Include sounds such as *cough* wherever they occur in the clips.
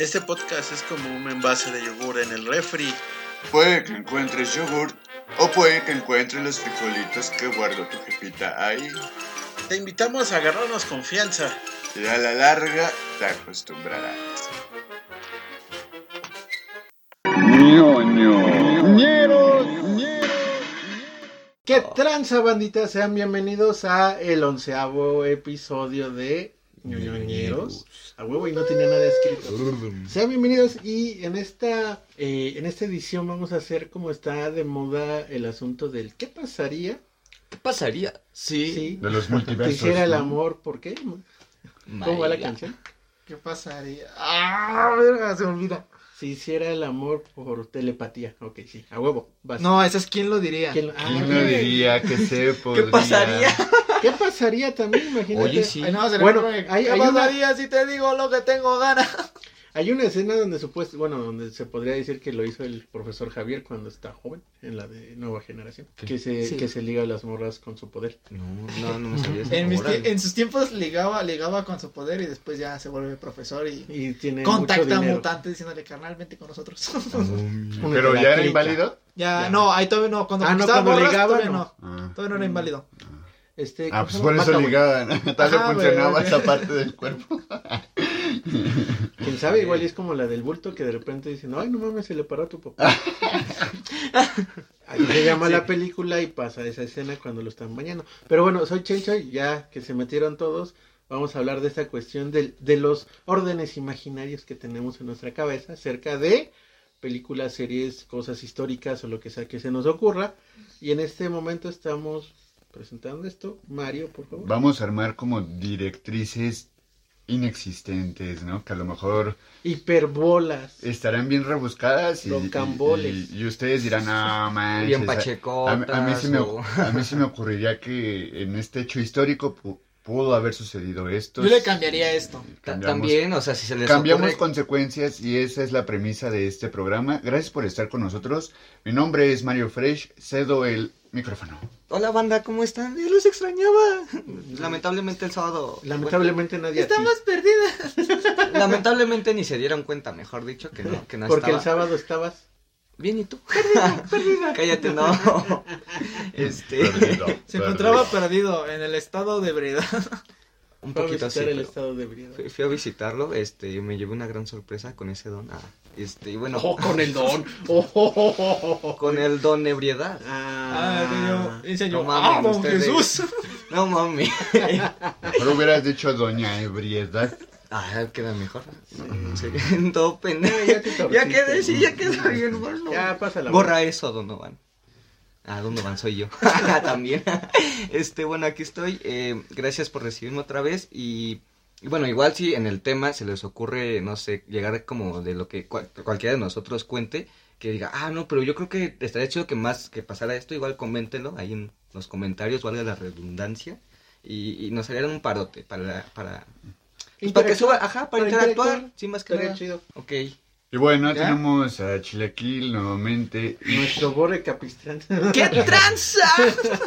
Este podcast es como un envase de yogur en el refri. Puede que encuentres yogur o puede que encuentres los frijolitos que guardó tu jefita ahí. Te invitamos a agarrarnos confianza. Y a la larga te acostumbrarás. ¿Qué tranza, bandita? Sean bienvenidos a el onceavo episodio de A huevo y no tenía nada escrito. Sean bienvenidos y en esta, eh, en esta edición vamos a hacer como está de moda el asunto del ¿qué pasaría ¿Qué pasaría? Sí. si De los multiversos. hiciera el amor? ¿Por qué? ¿Cómo va la canción? ¿Qué pasaría? ¡Ah! verga, se me olvida. Si hiciera el amor por telepatía. Ok, sí, a huevo. vas. No, ese es quién lo diría. ¿Quién lo- ah, ¿Quién lo diría que se podría? pasaría? ¿Qué pasaría también? Imagínate. Oye, sí. Ay, no, Bueno, hay- ¿Qué hay una- pasaría si te digo lo que tengo ganas? *laughs* Hay una escena donde supuesto, bueno, donde se podría decir que lo hizo el profesor Javier cuando está joven, en la de Nueva Generación, que se, Sí. que se liga a las morras con su poder. No, no, no me sabía. En, mis en sus tiempos ligaba, ligaba con su poder y después ya se vuelve profesor y Y tiene mucho contacta a dinero. mutante diciéndole carnal, vente con nosotros. *laughs* Una Pero ya era inválido. ya, Ya. no, ahí todavía no. Cuando Ah, no, cuando morras, ligaba, todavía no. no. Ah, Todavía no era inválido. Este, Ah, ¿cómo pues por eso Mata, ligaban. *laughs* Tal vez funcionaba esa parte del cuerpo. *laughs* Quién sabe, igual y es como la del bulto que de repente dicen, ay, no mames, se le paró a tu papá. *laughs* Ahí se llama la película y pasa esa escena cuando lo están bañando. Pero bueno, soy Chencho y ya que se metieron todos, vamos a hablar de esta cuestión del- de, los órdenes imaginarios que tenemos en nuestra cabeza acerca de películas, series, cosas históricas o lo que sea que se nos ocurra. Y en este momento estamos presentando esto. Mario, por favor. Vamos a armar como directrices inexistentes, ¿no? Que a lo mejor Hiperbolas. estarán bien rebuscadas y, y- y ustedes dirán, no, *laughs* manches. Bien a- pachecotas. A, a mí sí me, o- a mí sí me ocurriría que en este hecho histórico pu- pudo haber sucedido esto. Yo le cambiaría esto. También, o sea, si se les Cambiamos ocurre... consecuencias y esa es la premisa de este programa. Gracias por estar con nosotros. Mi nombre es Mario Fresh. Cedo el micrófono. Hola, banda, ¿cómo están? Yo los extrañaba. Lamentablemente el sábado... Lamentablemente nadie a ti. Estamos perdidas. bueno, *laughs* lamentablemente ni se dieron cuenta, mejor dicho, que no, que no Porque el sábado estabas Bien, ¿y tú? *laughs* Cállate, no. *laughs* Este... Perdido, Se perdido. encontraba perdido en el estado de ebriedad. Un a poquito visitar así, el pero- estado de ebriedad. Fui, fui a visitarlo, este, y me llevé una gran sorpresa con ese don. Ah, este, y bueno, Oh, con el don. *laughs* Oh, oh, oh, oh, oh. con el don ebriedad. Ah, Ah, dice yo, no mames, ¡ah, don. Jesús! *laughs* No mami. Mejor hubieras dicho Doña Ebriedad. Ah, queda mejor. Sí, *laughs* todo pendejo. Ya, te Ya quedé, sí, ya quedó bien, bueno. Ya, pásala. Borra eso, Donovan. Ah, Donovan soy yo. También. Este, bueno, aquí estoy. Eh, gracias por recibirme otra vez. Y, y bueno, igual si en el tema se les ocurre, no sé, llegar como de lo que cual- cualquiera de nosotros cuente, que diga, ah, no, pero yo creo que estaría chido que más que pasara esto, igual coméntenlo ahí en los comentarios, valga la redundancia. Y, y nos harían un parote para, para, pues, para que suba, ajá, para, interactuar, sí, más que nada. chido. Ok. Y bueno, ¿Ya? tenemos a Chilaquil nuevamente. Nuestro Borre Capistrán. ¡Qué tranza!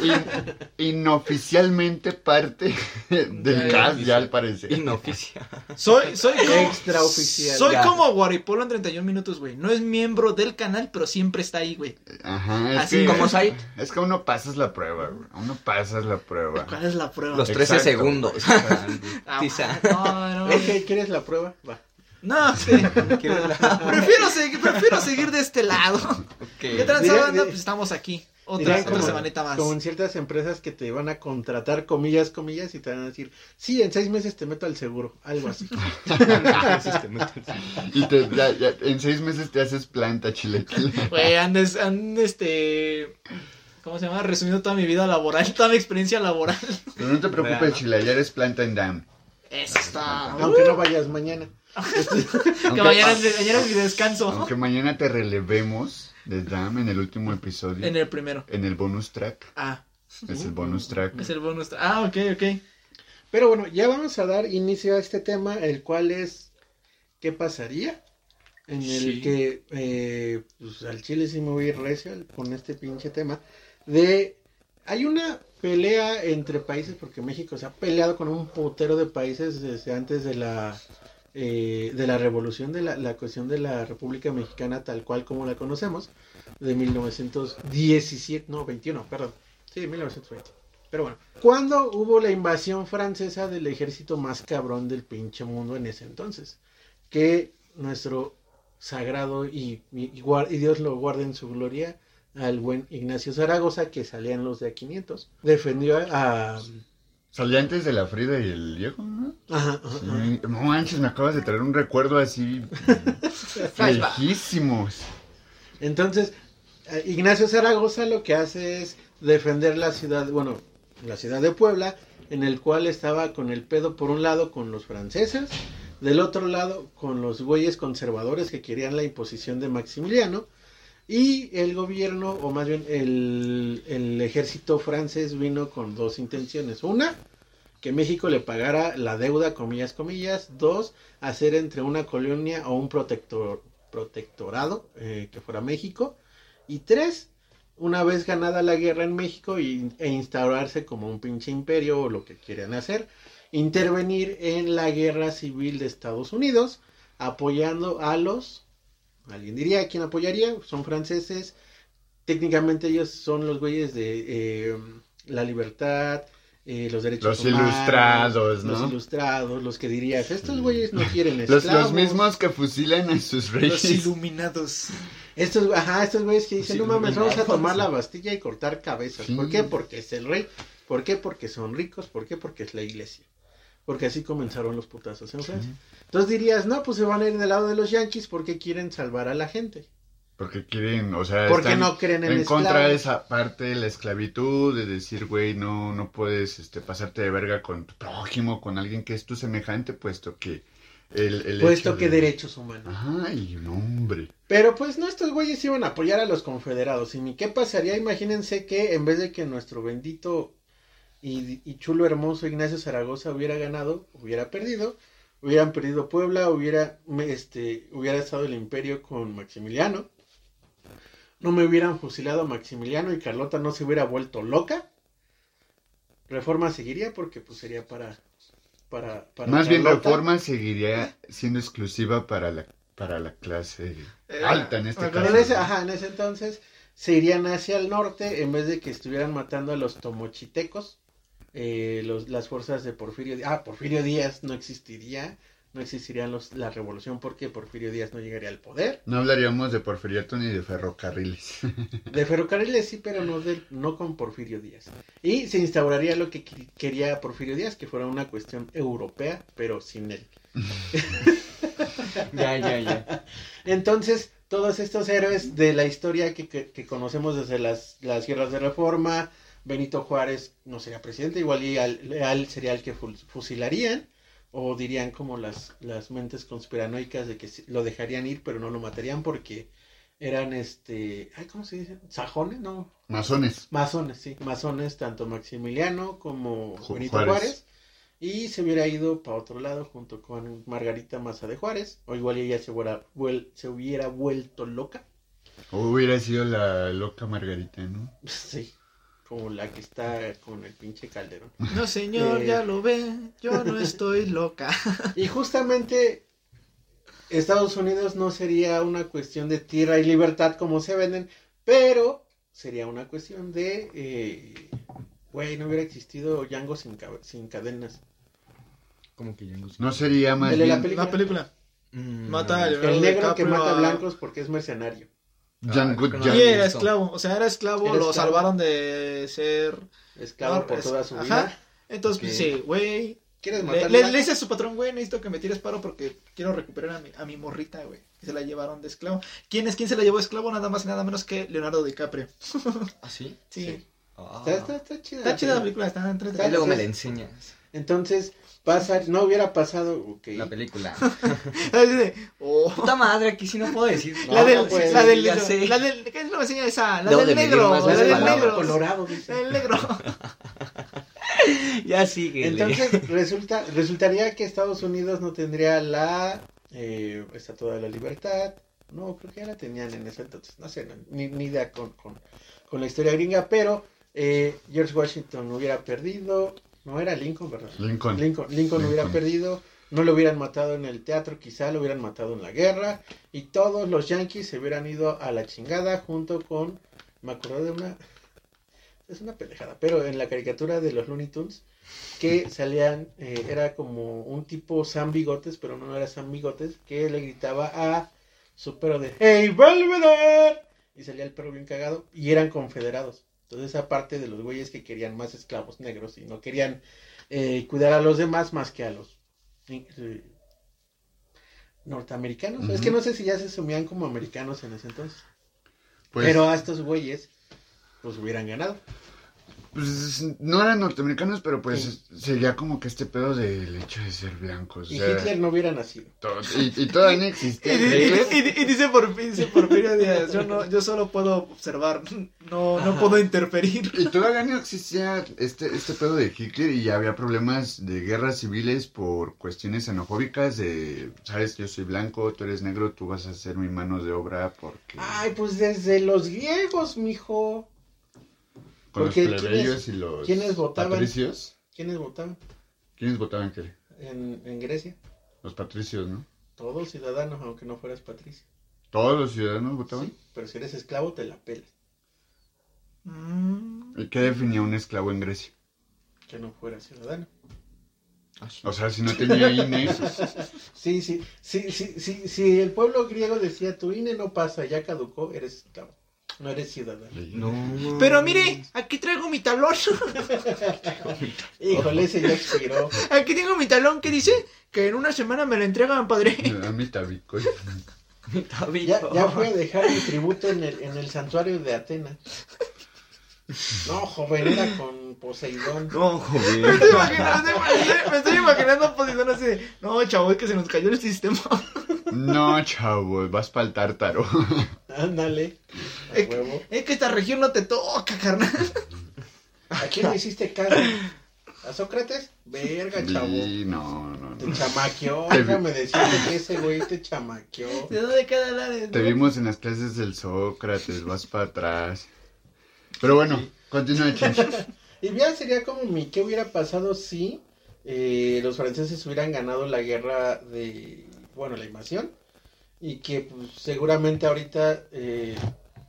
*laughs* In- inoficialmente parte del cast, ya al parecer. Inoficial. Soy, soy como, Extraoficial. soy Ya. como Guaripolo en 31 minutos, güey. No es miembro del canal, pero siempre está ahí, güey. Ajá, es Así que, como Said. Es que uno pasas la prueba, güey. Uno pasas la prueba. ¿Cuál es la prueba? Los 13 Exacto. segundos. Ah, Tiza. no, no. Ok, ¿quieres la prueba? Va. No, sí. ¿Quieres *laughs* la- Prefiero seguir, prefiero seguir de este lado. ¿Qué di- Pues estamos aquí. Otra, otra como- semanita más. Como en ciertas empresas que te van a contratar, comillas, comillas, y te van a decir, sí, en seis meses te meto al seguro. Algo así. *laughs* Y te, ya, ya, en seis meses te haces planta, Chilaquil. Güey, han, han, este... ¿Cómo se llama? Resumido toda mi vida laboral, toda mi experiencia laboral. Pero no te preocupes, Chila, ya eres planta en Dam. Eso está. Aunque no vayas mañana. Que mañana, es- mañana es mi descanso. Aunque mañana te relevemos de Dam en el último episodio. En el primero. en el bonus track. Ah, Es el bonus track. es el bonus. Ah, ok, ok. Pero bueno, ya vamos a dar inicio a este tema, el cual es, ¿qué pasaría? En el Sí. que, eh, pues al chile sí me voy a ir recio con este pinche tema, de, hay una pelea entre países, porque México se ha peleado con un putero de países desde antes de la eh, de la revolución de la, la cuestión de la República Mexicana tal cual como la conocemos, de 1917, no, 21, perdón, sí, 1920. Pero bueno, ¿cuándo hubo la invasión francesa del ejército más cabrón del pinche mundo en ese entonces? Que nuestro sagrado y, y, Dios lo guarde en su gloria al buen Ignacio Zaragoza, que salían los de a 500, defendió a- Salía antes de la Frida y el Diego, ¿no? ajá, ajá, Sí. No manches, me acabas de traer un recuerdo así *laughs* viejísimos. Entonces, eh, Ignacio Zaragoza lo que hace es defender la ciudad, bueno, la ciudad de Puebla, en el cual estaba con el pedo por un lado con los franceses, del otro lado con los güeyes conservadores que querían la imposición de Maximiliano, y el gobierno, o más bien el, el ejército francés vino con dos intenciones. Una, que México le pagara la deuda, comillas, comillas. Dos, hacer entre una colonia o un protector, protectorado eh, que fuera México. Y tres, una vez ganada la guerra en México y, e instaurarse como un pinche imperio o lo que quieran hacer, intervenir en la guerra civil de Estados Unidos, apoyando a los, alguien diría, ¿a quién apoyaría? Son franceses, técnicamente ellos son los güeyes de eh, la libertad, eh, los derechos Los humanos, ilustrados, los ¿no? ilustrados, los que dirías, estos güeyes no quieren *laughs* Los, esclavos. los mismos que fusilan a sus Los reyes. iluminados. Estos, ajá, estos güeyes que dicen, Los no mames, vamos a tomar la Bastilla y cortar cabezas. Sí. ¿Por qué? Porque es el rey. ¿Por qué? Porque son ricos. ¿Por qué? Porque es la iglesia. Porque así comenzaron los putazos en Francia. Entonces dirías, no, pues se van a ir del lado de los yanquis porque quieren salvar a la gente. Porque quieren, o sea, Porque están no creen en, en contra de esa parte de la esclavitud, de decir, güey, no, no puedes este, pasarte de verga con tu prójimo, con alguien que es tu semejante, puesto que el, el Puesto que de- derechos humanos. Ajá, y un hombre. Pero pues no, estos güeyes iban a apoyar a los confederados. ¿Y ni qué pasaría? Imagínense que en vez de que nuestro bendito y, y chulo hermoso Ignacio Zaragoza hubiera ganado, hubiera perdido, hubieran perdido Puebla, hubiera, este, hubiera estado el imperio con Maximiliano. No me hubieran fusilado a Maximiliano y Carlota no se hubiera vuelto loca. Reforma seguiría porque pues sería para... para, para Más bien reforma seguiría siendo exclusiva para la, para la clase Eh, alta en este caso. En ese, ajá, en ese entonces se irían hacia el norte en vez de que estuvieran matando a los tomochitecos, eh, los, las fuerzas de Porfirio Díaz. Ah, Porfirio Díaz no existiría, no existiría los, la revolución porque Porfirio Díaz no llegaría al poder. No hablaríamos de porfiriato ni de ferrocarriles. De ferrocarriles sí, pero no, del- no con Porfirio Díaz. Y se instauraría lo que quería Porfirio Díaz, que fuera una cuestión europea, pero sin él. *laughs* Ya, ya, ya. Entonces, todos estos héroes de la historia que, que- que conocemos desde las, las guerras de reforma, Benito Juárez no sería presidente, igual y al, al sería el que fu- fusilarían, o dirían como las, las mentes conspiranoicas de que lo dejarían ir, pero no lo matarían porque eran este, ay, ¿cómo se dice? ¿Sajones? No, Masones. masones, sí, masones, tanto Maximiliano como Ju- Benito Juárez. Juárez. Y se hubiera ido para otro lado junto con Margarita Maza de Juárez. O igual ella se hubiera, se hubiera vuelto loca. Hubiera sido la loca Margarita, ¿no? Sí, como la que está con el pinche Calderón. No, señor, Eh. ya lo ve. Yo no *laughs* estoy loca. Y justamente Estados Unidos no sería una cuestión de tierra y libertad como se venden, pero sería una cuestión de, eh, güey, no hubiera existido Django sin, ca- sin cadenas. Como que no sé. No sería más El de la bien película. La película. Mm, Mata El negro que mata a- blancos porque es mercenario. Ah, Y era esclavo. O sea, era esclavo. Era lo esclavo. salvaron de ser. Esclavo No, por es- toda su ajá. vida. Entonces, pues, sí, güey. ¿Quieres Le, matar le- blancos? le dice a su patrón, güey, necesito que me tires paro porque quiero recuperar a mi, a mi morrita, güey. Se la llevaron de esclavo. ¿Quién es quién se la llevó de esclavo? Nada más y nada menos que Leonardo DiCaprio. *laughs* ¿Ah, sí? Sí. Sí. Ah. Está, está, está chida. Está chida la película, está entre Está- Ahí luego me la Entonces- enseñas. Entonces, pasa, no hubiera pasado, ok. La película. *laughs* Oh. Puta madre, aquí sí no puedo decir. *laughs* No, la del, no puedes, la del, ya sé. la del, ¿qué es que enseña esa? La Debo del de negro, la del negro. Colorado, La dice. del negro. Ya sigue. Entonces, resulta, resultaría que Estados Unidos no tendría la eh, Estatua de la Libertad. No, creo que ya la tenían en ese entonces. No sé, no, ni, ni idea con, con, con la historia gringa, pero eh, George Washington hubiera perdido. No era Lincoln, ¿verdad? Lincoln. Lincoln, Lincoln hubiera perdido. no lo hubieran matado en el teatro, quizá lo hubieran matado en la guerra y todos los yankees se hubieran ido a la chingada junto con, me acuerdo de una, es una pendejada, pero en la caricatura de los Looney Tunes que *laughs* salían, eh, era como un tipo Sam Bigotes, pero no era Sam Bigotes, que le gritaba a su perro de ¡Hey, Belvedere! Y salía el perro bien cagado y eran confederados. Entonces, aparte de los güeyes que querían más esclavos negros y no querían eh, cuidar a los demás más que a los eh, norteamericanos. Es que no sé si ya se asumían como americanos en ese entonces. Pues, Pero a estos güeyes, pues hubieran ganado. Pues, no eran norteamericanos, pero pues Sí. sería como que este pedo del hecho de ser blancos. o Y sea, Hitler no hubiera nacido. y, y todavía no *laughs* Y, existía. y di- y dice por dice Porfirio Díaz, yo no, yo solo puedo observar, no, no puedo interferir. Y todavía no existía este, este pedo de Hitler y ya había problemas de guerras civiles por cuestiones xenofóbicas de, sabes, yo soy blanco, tú eres negro, tú vas a ser mi mano de obra porque... Ay, pues desde los griegos, mijo. Con los porque plebeyos ¿quiénes- y los quiénes votaban? patricios. ¿Quiénes votaban ¿Quiénes votaban qué? en, en Grecia? Los patricios, ¿no? Todos ciudadanos, aunque no fueras patricio. ¿Todos los ciudadanos votaban? Sí, pero si eres esclavo, te la pelas. Mm, ¿Y qué definía un esclavo en Grecia? Que no fueras ciudadano. O sea, si no tenía INE, *laughs* Sí, sí, sí, sí, sí, si el pueblo griego decía tu INE no pasa, ya caducó, eres esclavo. No eres ciudadano. No. Pero mire, aquí traigo mi talón. *laughs* Híjole, ese ya expiró. Aquí tengo mi talón que dice que en una semana me lo entregan, padre. a mi tabico. Ya, ya fui a dejar mi tributo en el, en el santuario de Atenas. *laughs* No, joven, era con Poseidón. No, Me joven. estoy imaginando, me estoy- imaginando a Poseidón así de, no, chavo, es que se nos cayó el sistema. No, chavos, vas para el tártaro. Ándale, Es que, es que esta región no te toca, carnal. ¿A quién le hiciste caso? ¿A Sócrates? Verga, chavo. Sí, no, no, Te no. chamaqueó, Te vi- déjame decirte que ese güey te chamaqueó. ¿De dónde queda Lares? Te vimos en las clases del Sócrates, vas para atrás. Pero bueno, continúa, Chencho. *laughs* Y bien, sería como mi, ¿qué hubiera pasado si eh, los franceses hubieran ganado la guerra de, bueno, la invasión? Y que pues, seguramente ahorita, eh,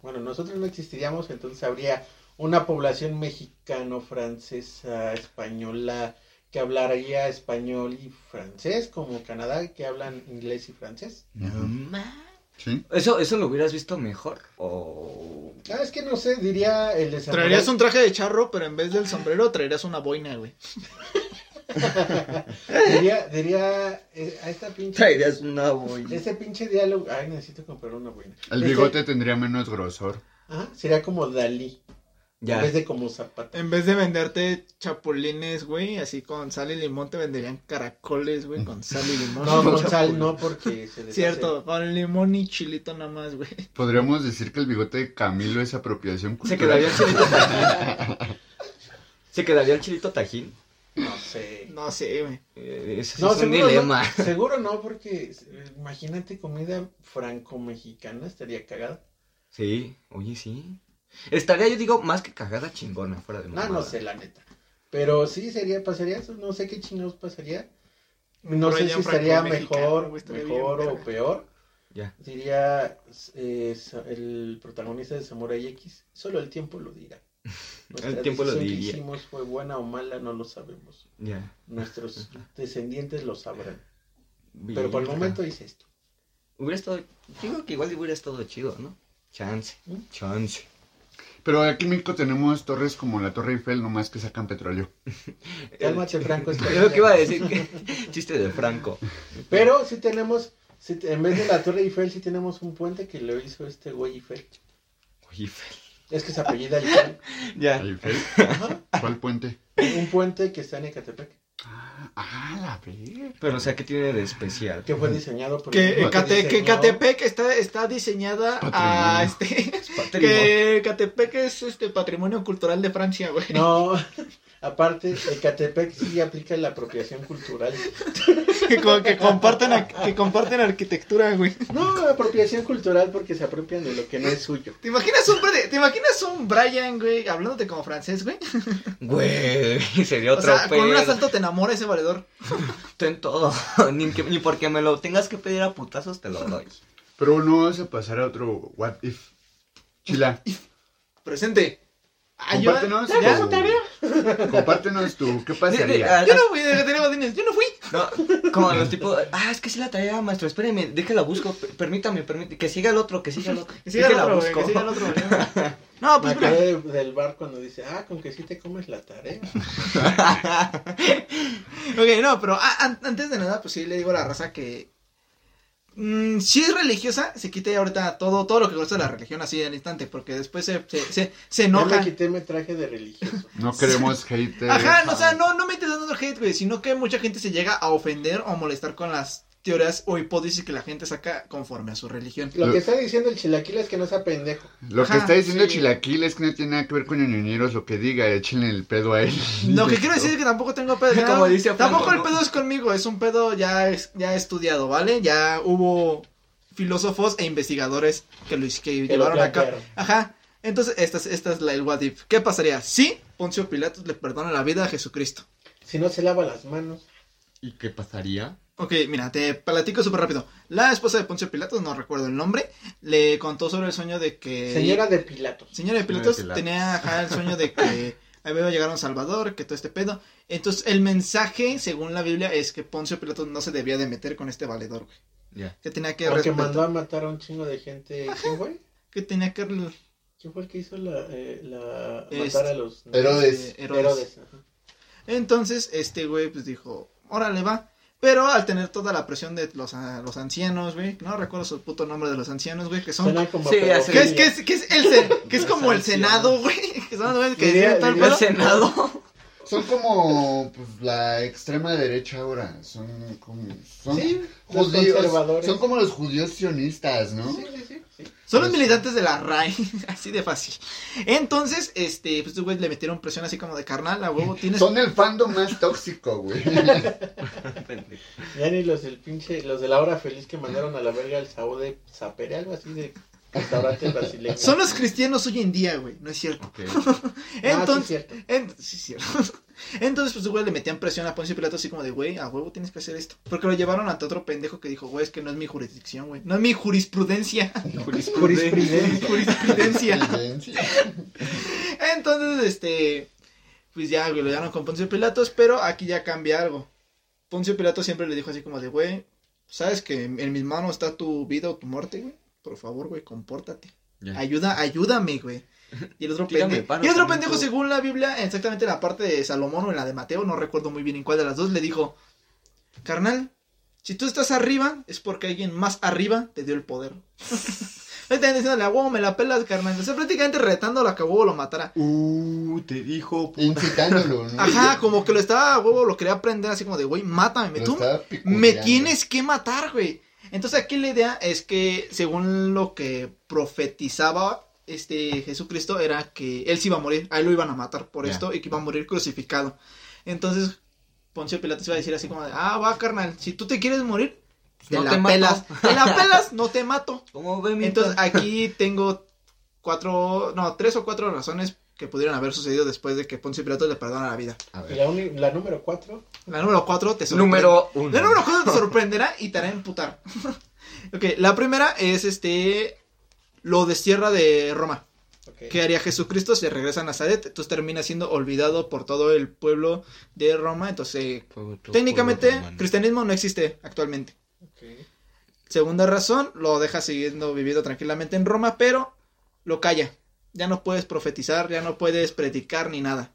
bueno, nosotros no existiríamos, entonces habría una población mexicano, francesa, española, que hablaría español y francés, como Canadá, que hablan inglés y francés. ¿Sí? ¿Eso, ¿Eso lo hubieras visto mejor? O... Ah, es que no sé, diría el de Samurai. Traerías un traje de charro, pero en vez del sombrero traerías una boina, güey. *laughs* Diría, diría eh, a esta pinche... Traerías una boina. Ese pinche diálogo. Ay, necesito comprar una buena. El bigote tendría menos grosor. Ajá, sería como Dalí. Ya. En vez de como Zapata. En vez de venderte chapulines, güey, así con sal y limón, te venderían caracoles, güey, con sal y limón. *laughs* No, con *laughs* sal no, porque se. Cierto, con limón y chilito nada más, güey. Podríamos decir que el bigote de Camilo es apropiación ¿Se cultural. quedaría el chilito *laughs* tajín? ¿Se quedaría el chilito tajín? No sé. No sé, güey. Eh, sí No, es un seguro dilema. no, seguro no, porque eh, imagínate comida franco-mexicana, estaría cagada. Sí, oye, sí. Estaría, yo digo, más que cagada chingona, fuera de No, mamada. no sé, la neta. Pero sí sería, pasaría eso, no sé qué chingados pasaría. No sé si estaría mejor, mejor bien o verga. peor. Ya. Diría eh, el protagonista de Samurai X, solo el tiempo lo dirá. *laughs* Nuestra tiempo lo decisión que diría. hicimos fue buena o mala, no lo sabemos. Ya. Nuestros *laughs* descendientes lo sabrán. Bien. Pero por el momento hice esto. Hubiera estado, digo que igual hubiera estado chido, ¿no? Chance, ¿Mm? chance. Pero aquí en México tenemos torres como la Torre Eiffel, nomás que sacan petróleo. *laughs* Cálmate, Franco. es lo que iba a *laughs* decir, que *laughs* chiste de Franco. Pero sí tenemos, sí en vez de la Torre Eiffel, sí tenemos un puente que lo hizo este güey Eiffel. Oye, Es que se apellida Eiffel. Ya. ¿Eiffel? Ajá. ¿Cuál puente? Un puente que está en Ecatepec. Ah, la verga. Pero, o sea, ¿qué tiene de especial? Que fue diseñado por Que, el que Ecatepec está, está diseñada a este. *laughs* Que Ecatepec es este patrimonio cultural de Francia, güey. No, *laughs* Aparte, Ecatepec sí aplica la apropiación cultural. *laughs* Que, co- que comparten, ar- que comparten arquitectura, güey. No, apropiación cultural porque se apropian de lo que no es suyo. ¿Te imaginas un, ¿te imaginas un Brian, güey, hablándote como francés, güey? Güey, sería O otro sea, con un asalto te enamora ese valedor. *laughs* Ten todo. *laughs* ni, que- ni porque me lo tengas que pedir a putazos te lo doy. Pero no vas a pasar a otro What If. Chila, Presente. Ah, yo, compártenos ¿Ya? tu... Compártenos tu... ¿Qué pasaría? Ah, Yo no fui yo no fui. No, como los tipos, ah, es que sí la tarea, maestro, espéreme, déjala busco, per- permítame, permítame, que siga el otro, que siga el otro. Que siga el otro, que siga el otro. *laughs* No, Me pues mira. acordé de- del bar cuando dice, ah, con que sí te comes la tarea. *laughs* Ok, no, pero a- antes de nada, pues sí le digo a la raza que. mm, si es religiosa, se quite ahorita todo, todo lo que gusta de la religión así al instante, porque después se, se, se, se Yo enoja. me quité mi traje de religioso. *laughs* No queremos haters. Ajá, no, o sea, no, no me estés dando hate, güey, sino que mucha gente se llega a ofender o molestar con las teorías o hipótesis que la gente saca conforme a su religión. Lo que está diciendo el chilaquil es que no sea pendejo. Lo que está diciendo sí. Chilaquil es que no tiene nada que ver con ñoñeros, lo que diga, échenle el pedo a él. Lo que quiero decir es que tampoco tengo pedo. *laughs* Como dice Franco, tampoco el ¿no? pedo es conmigo, es un pedo ya, es- ya estudiado, ¿vale? Ya hubo filósofos e investigadores que lo que llevaron a cabo. Ajá. Entonces, esta es, esta es la, el what if. ¿Qué pasaría si Poncio Pilatos le perdona la vida a Jesucristo? Si no se lava las manos. ¿Y qué pasaría? Ok, mira, te platico súper rápido. La esposa de Poncio Pilatos, no recuerdo el nombre, le contó sobre el sueño de que... Señora de Pilatos. Señora de Pilatos Pilatos. tenía ajá, el sueño de que *laughs* había llegado a un Salvador, que todo este pedo. Entonces, el mensaje, según la Biblia, es que Poncio Pilatos no se debía de meter con este valedor, güey. Ya. Que tenía que Porque mandó a matar a un chingo de gente. ¿Quién fue? Que tenía que... ¿Quién fue el que hizo la, eh, la Este, matar a los Herodes. Herodes. Herodes, ajá. Entonces, este güey, pues dijo, órale, va. Pero al tener toda la presión de los, a- los ancianos, güey, no recuerdo su puto nombre de los ancianos, güey, que son... Suena como Sí, Que es, que es, que es, el que es como el. Senado, güey. *laughs* Que son los güeyes que Diría- el diría pedo. El Senado. Son como pues, la extrema derecha ahora. Son como. Son Sí, los judíos. conservadores. Son como los judíos sionistas, ¿no? Sí, sí, sí, sí. Son los militantes de la RAI, *laughs* así de fácil. Entonces, este, pues, estos güeyes le metieron presión así como de carnal, a huevo, tienes... Son el fandom más tóxico, güey. *laughs* Ya ni los del pinche, los de la hora feliz que mandaron a la verga al Sao de Zapere, algo así de restaurante brasileño. Son los cristianos hoy en día, güey, no es cierto. Ok. *laughs* Ah, sí, Entonces, cierto. en- sí, cierto. Entonces, pues, güey, le metían presión a Poncio Pilato así como de, güey, a huevo tienes que hacer esto. Porque lo llevaron ante otro pendejo que dijo, güey, es que no es mi jurisdicción, güey. No es mi jurisprudencia. *laughs* Jurisprudencia. jurisprudencia. *laughs* Entonces, este, pues ya, güey, lo llevaron con Poncio Pilatos, pero aquí ya cambia algo. Poncio Pilato siempre le dijo así como de, güey, sabes que en mis manos está tu vida o tu muerte, güey. Por favor, güey, compórtate. Ayuda, ayúdame, güey. *laughs* Y el otro paro y el otro pendejo tú. según la Biblia, exactamente en la parte de Salomón o en la de Mateo, no recuerdo muy bien en cuál de las dos, le dijo, carnal, si tú estás arriba, es porque alguien más arriba te dio el poder. *laughs* También diciéndole, a huevo, me la pelas, carnal. O sea, prácticamente retándolo a que a huevo lo matara. Uh, te dijo. puta. Incitándolo, ¿no? Ajá, como que lo estaba a huevo, lo quería aprender así como de, güey, mátame, Lo tú me tienes que matar, güey. Entonces aquí la idea es que, según lo que profetizaba este Jesucristo, era que él sí iba a morir, a él lo iban a matar por esto y que iba a morir crucificado. Entonces, Poncio Pilatos iba a decir así como de, ah, va, carnal, si tú te quieres morir, te No la te mato. pelas. Te la pelas, no te mato. *laughs* ¿Cómo ve mi Entonces aquí tengo cuatro, no, tres o cuatro razones que pudieran haber sucedido después de que Poncio Pilatos le perdona la vida. A Y ver. la, la número cuatro, La número cuatro te sorprende. Número uno. La número cuatro te sorprenderá y te hará emputar. *laughs* ok, la primera es este, lo destierra de Roma. ok. ¿Qué haría Jesucristo? Se regresa a Nazaret, entonces termina siendo olvidado por todo el pueblo de Roma. Entonces, técnicamente, cristianismo no existe actualmente. Segunda razón, lo deja siguiendo viviendo tranquilamente en Roma, pero lo calla. Ya no puedes profetizar, ya no puedes predicar ni nada.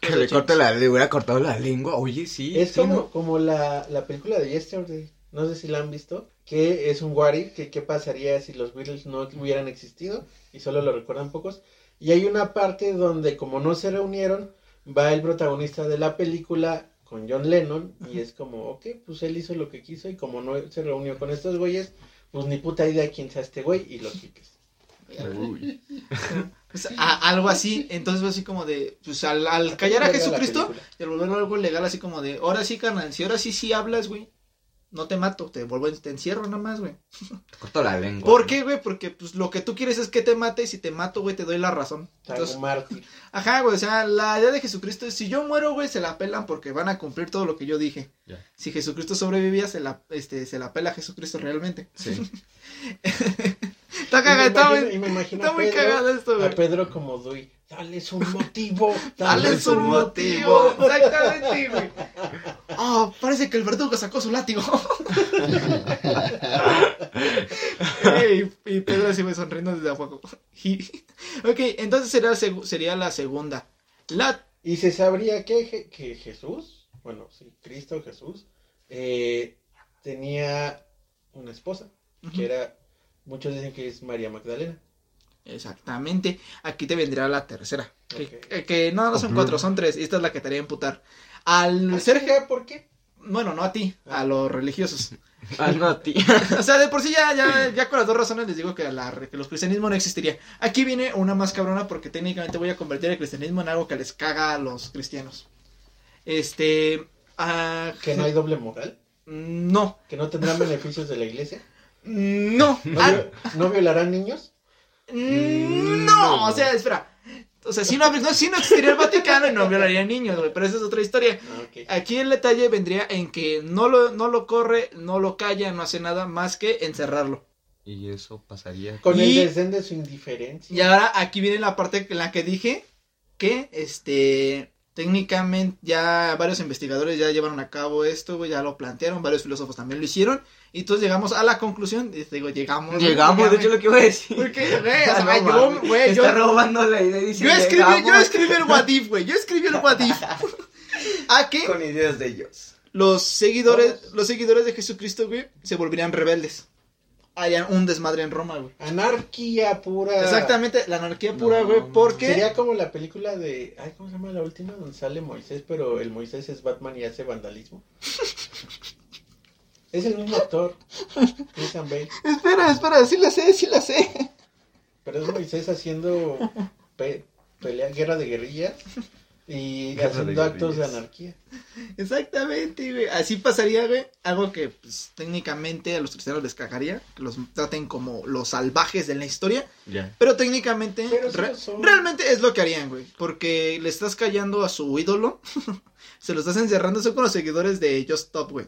Que le corte la, le hubiera cortado la lengua. Oye, sí. Es sí, como, ¿no? como la, la película de Yesterday, no sé si la han visto, que es un what if, que qué pasaría si los Beatles no hubieran existido y solo lo recuerdan pocos. Y hay una parte donde como no se reunieron, va el protagonista de la película con John Lennon y es como, ok, pues él hizo lo que quiso y como no se reunió con estos güeyes, pues ni puta idea quién sea este güey y lo quites. Uy. *laughs* A- algo así, entonces fue así como de, pues al, al callar a Jesucristo y al volverlo algo legal, así como de, ahora sí, carnal, si ahora sí sí hablas, güey, no te mato, te vuelvo, te encierro nada más, güey. *laughs* Te corto la lengua. ¿Por qué, güey? Porque pues lo que tú quieres es que te mate y si te mato, güey, te doy la razón. Entonces, mártir. *laughs* ajá, güey, o sea, la idea de Jesucristo es, si yo muero, güey, se la pelan porque van a cumplir todo lo que yo dije. Ya. Si Jesucristo sobrevivía, se la, este, se la pela a Jesucristo realmente. Sí. *laughs* Está cagado, está muy, y me imagino está a muy Pedro- cagado esto, A güey. Pedro como Dui. Dale su motivo. *laughs* Dale un motivo. motivo. Exactamente, güey. *laughs* Ah, parece que el verdugo sacó su látigo. *laughs* Y Pedro así me sonriendo desde abajo. Ok, entonces sería, sería la segunda. La Y se sabría que, que Jesús, bueno, sí, Cristo Jesús, eh, tenía una esposa, que era, muchos dicen que es María Magdalena. Exactamente. Aquí te vendría la tercera. Que, Ok. que- que no, no son cuatro, son tres. Y esta es la que te haría imputar. Al ser... Sergio, ¿por qué? Bueno, no a ti, a los religiosos. *laughs* Ah, no, a ti. *laughs* O sea, de por sí ya, ya, ya con las dos razones les digo que, la, que los cristianismo no existiría. Aquí viene una más cabrona porque técnicamente voy a convertir el cristianismo en algo que les caga a los cristianos. Este... ah, Que no hay doble moral, No. que no tendrán beneficios de la iglesia, No. no, Ah, no violarán niños. no. O sea, espera. O sea, si no, no, existiría el Vaticano y no violaría niños, güey, pero esa es otra historia. Ah. Aquí el detalle vendría en que no lo, no lo corre, no lo calla, no hace nada más que encerrarlo. Y eso pasaría. Con Y- el desdén de su indiferencia. Y ahora aquí viene la parte en la que dije que este técnicamente ya varios investigadores ya llevaron a cabo esto, güey, ya lo plantearon, varios filósofos también lo hicieron, y entonces llegamos a la conclusión, y digo, llegamos. güey, Llegamos, de porque- hecho, lo que iba a decir. Porque, güey, o *laughs* Ah, sea, yo, güey, yo, Está robando la idea y dice, yo escribí, yo llegamos escribí el what if, güey, yo escribí el what if. *laughs* ¿A qué? Con ideas de ellos. Los seguidores, los seguidores de Jesucristo, güey, se volverían rebeldes. Harían un desmadre en Roma, güey. Anarquía pura. Exactamente, la anarquía pura, No, güey, porque... Sería como la película de. Ay, ¿Cómo se llama la última? Donde sale Moisés, pero el Moisés es Batman y hace vandalismo. es el mismo actor, Christian Bale. Espera, espera, sí la sé, sí la sé. Pero es Moisés haciendo pe- pelea, guerra de guerrillas y haciendo actos de anarquía. Exactamente, güey. Así pasaría, güey. Algo que, pues, técnicamente a los cristianos les cagaría. Que los traten como los salvajes de la historia. Pero técnicamente, Pero sí re- lo son. realmente es lo que harían, güey. Porque le estás callando a su ídolo. *laughs* Se lo estás encerrando. Son con los seguidores de Just Stop, güey.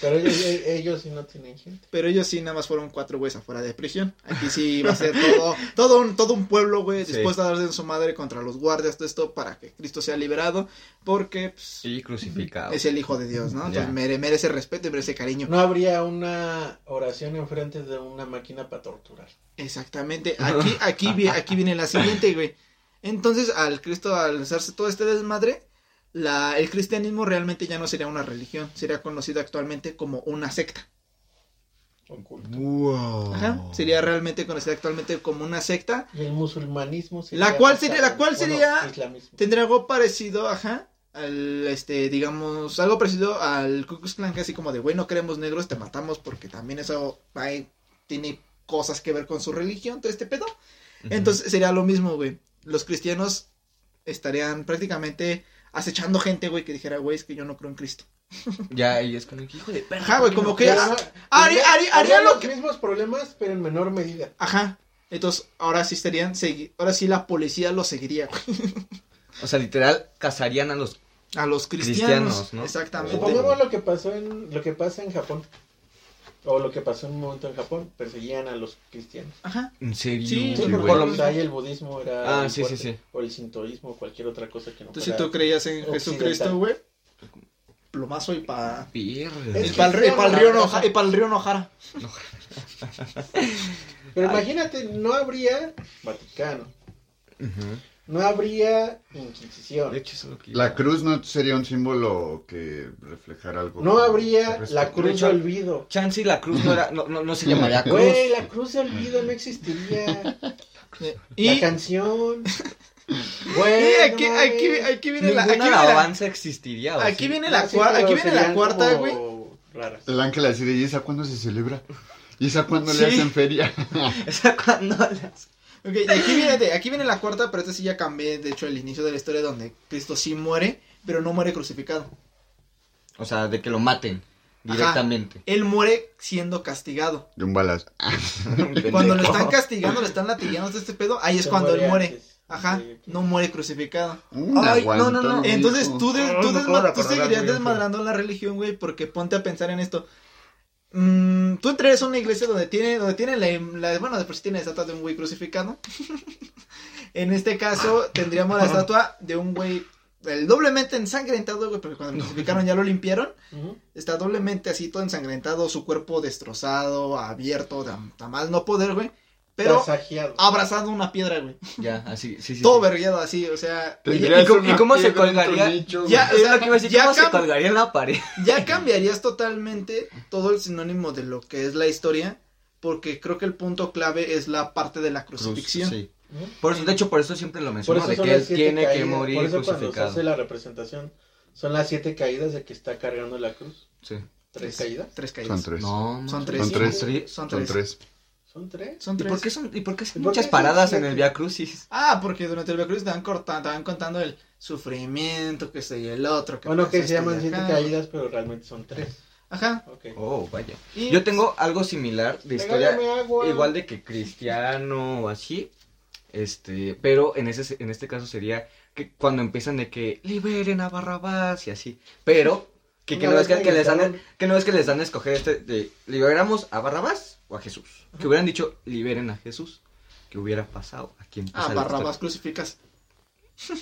Pero ellos, e- ellos sí no tienen gente. Pero ellos sí, nada más fueron cuatro güeyes afuera de prisión. Aquí sí va a ser todo, todo, un, todo un pueblo, güey, Sí. dispuesto a darse en su madre contra los guardias, todo esto, para que Cristo sea liberado. Porque, pues, Y crucificado. es el Hijo de Dios, ¿no? Entonces mere- merece respeto y merece cariño. No habría una oración enfrente de una máquina para torturar. Exactamente. Aquí, aquí, *laughs* aquí viene la siguiente, güey. Entonces, al Cristo, al hacerse todo este desmadre, la, el cristianismo realmente ya no sería una religión, sería conocido actualmente como una secta. Wow. Ajá. Sería realmente conocida actualmente como una secta. Y el musulmanismo sería La cual sería- la cual bueno, sería- islamismo. Tendría algo parecido, ajá, al, este, digamos, algo parecido al Ku Klux Klan, que así como de, güey, no queremos negros, te matamos porque también eso ahí tiene cosas que ver con su religión, todo este pedo. Entonces sería lo mismo, güey. Los cristianos estarían prácticamente acechando gente, güey, que dijera, güey, es que yo no creo en Cristo. Ya, y es como que hijo de perra. Ajá, güey, como que... Ya, ah, no, haría- haría- haría lo los que- mismos problemas, pero en menor medida. Ajá. Entonces, ahora sí estarían, segui- ahora sí la policía los seguiría, güey. O sea, literal, cazarían a los... A los cristianos. Cristianos, ¿no? Exactamente. Supongamos lo que pasó en lo que pasa en Japón. O lo que pasó en un momento en Japón, perseguían a los cristianos. Ajá. ¿En serio? Sí, Sí, Por lo mismo. ahí el budismo era Ah, sí, sí, fuerte, sí. o el sintoísmo o cualquier otra cosa que no Entonces, si tú creías en occidental. Jesucristo, güey, plomazo y pa... Pierda. Es Y para el, sí, río no, Noja- y pa'l río Nojara. *laughs* Pero Ay. imagínate, no habría Vaticano, Ujú. No habría Inquisición, De hecho, eso es lo que... La cruz no sería un símbolo que reflejara algo. no habría la cruz de olvido. Chance y la cruz no, era, no, no, no se llamaría cruz. Güey, la cruz de olvido no existiría. *laughs* Y, La canción. *laughs* y Güey, aquí, aquí, aquí viene la... Aquí viene la, existiría. ¿o aquí sí? viene Ah, la, sí, aquí viene la cuarta, güey. raras. El ángel así de, ¿y esa cuándo se celebra? ¿Y esa cuándo Sí. *laughs* le hacen feria? Esa cuando las... Ok, y aquí viene, aquí viene la cuarta, pero esta sí ya cambié, de hecho, el inicio de la historia donde Cristo sí muere, pero no muere crucificado. O sea, de que lo maten Ajá. directamente. Él muere siendo castigado. De un balazo. *laughs* *laughs* Cuando lo están castigando, le están latigando de este pedo, ahí es Se cuando él muere. antes. Ajá, no muere crucificado. Un Ay, no, no, no. Entonces tú, de- Ah, tú, me desma- acabo de tú seguirías desmadrando la religión, güey, porque ponte a pensar en esto. Mm, tú entrarías a una iglesia donde tiene, donde tiene la, la- bueno, después sí tiene la estatua de un güey crucificado. *laughs* en este caso tendríamos la estatua de un güey el doblemente ensangrentado, güey, porque cuando lo crucificaron ya lo limpiaron. Está doblemente así todo ensangrentado, su cuerpo destrozado, abierto, de a mal no poder, güey. Pero Tasajeado. abrazando una piedra, güey. Ya, así, sí, sí. Todo sí. vergueado así, o sea, ¿Y cómo- una y cómo se colgaría? nicho, Ya, o sea, Es lo que iba a decir, ya ¿cómo se colgaría en la pared? ya cambiarías totalmente todo el sinónimo de lo que es la historia, porque creo que el punto clave es la parte de la crucifixión. Sí. Por eso, de hecho, por eso siempre lo menciono, de son que las él siete tiene que caídas. morir Por eso cuando se crucificado. hace la representación, son las siete caídas de que está cargando la cruz. Sí. ¿Tres Tres. caídas? Tres caídas. Son tres. No, Son tres. Son tres. Son Son tres. tres. ¿Son tres? Son ¿Y por qué son, y por qué hacen ¿Y por qué muchas son paradas en el Via Crucis? Ah, porque durante el Via Crucis estaban, cortando, estaban contando el sufrimiento, que se y el otro. Que Bueno, que se llaman siete caídas, pero realmente son tres. Ajá. Oh, vaya. Y- Yo tengo algo similar de historia, agua. igual de que cristiano o así, este, pero en ese en este caso sería que cuando empiezan de que liberen a Barrabás y así, pero que, que Una no es que, les dan que no es que les dan a escoger este de liberamos a Barrabás o a Jesús. Que hubieran dicho liberen a Jesús. ¿Qué hubiera pasado? ¿A quién Ah, Barrabás crucificas.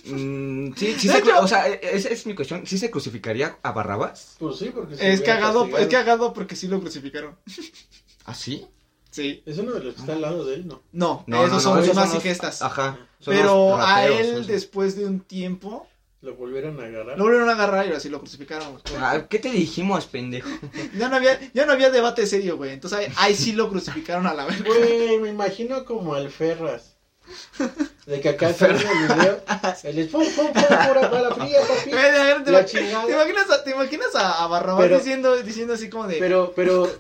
Mm, sí, sí *laughs* se, o sea, e- esa es mi cuestión. ¿Sí se crucificaría a Barrabás? Pues sí, porque se Es cagado, castigado. es cagado porque sí lo crucificaron. ¿Así? Sí. Es uno de los que está al lado de él, ¿no? No, No, esos no, son no, esos más son los- gestas. Ajá. Pero a él, después de un tiempo, Lo volvieron a agarrar. lo volvieron a agarrar y así lo crucificaron. güey. Ah, ¿Qué te dijimos, pendejo? Ya no había, ya no había debate serio, güey. Entonces ahí, ahí sí lo crucificaron a la vez. Güey, me imagino como al Ferras. De que acá sale en el video. El es pum, pum, pum, pura bala fría, papi. ¿Te, La te imaginas a, te imaginas a, a Barrabás Pero- diciendo, diciendo así como de... Pero, pero.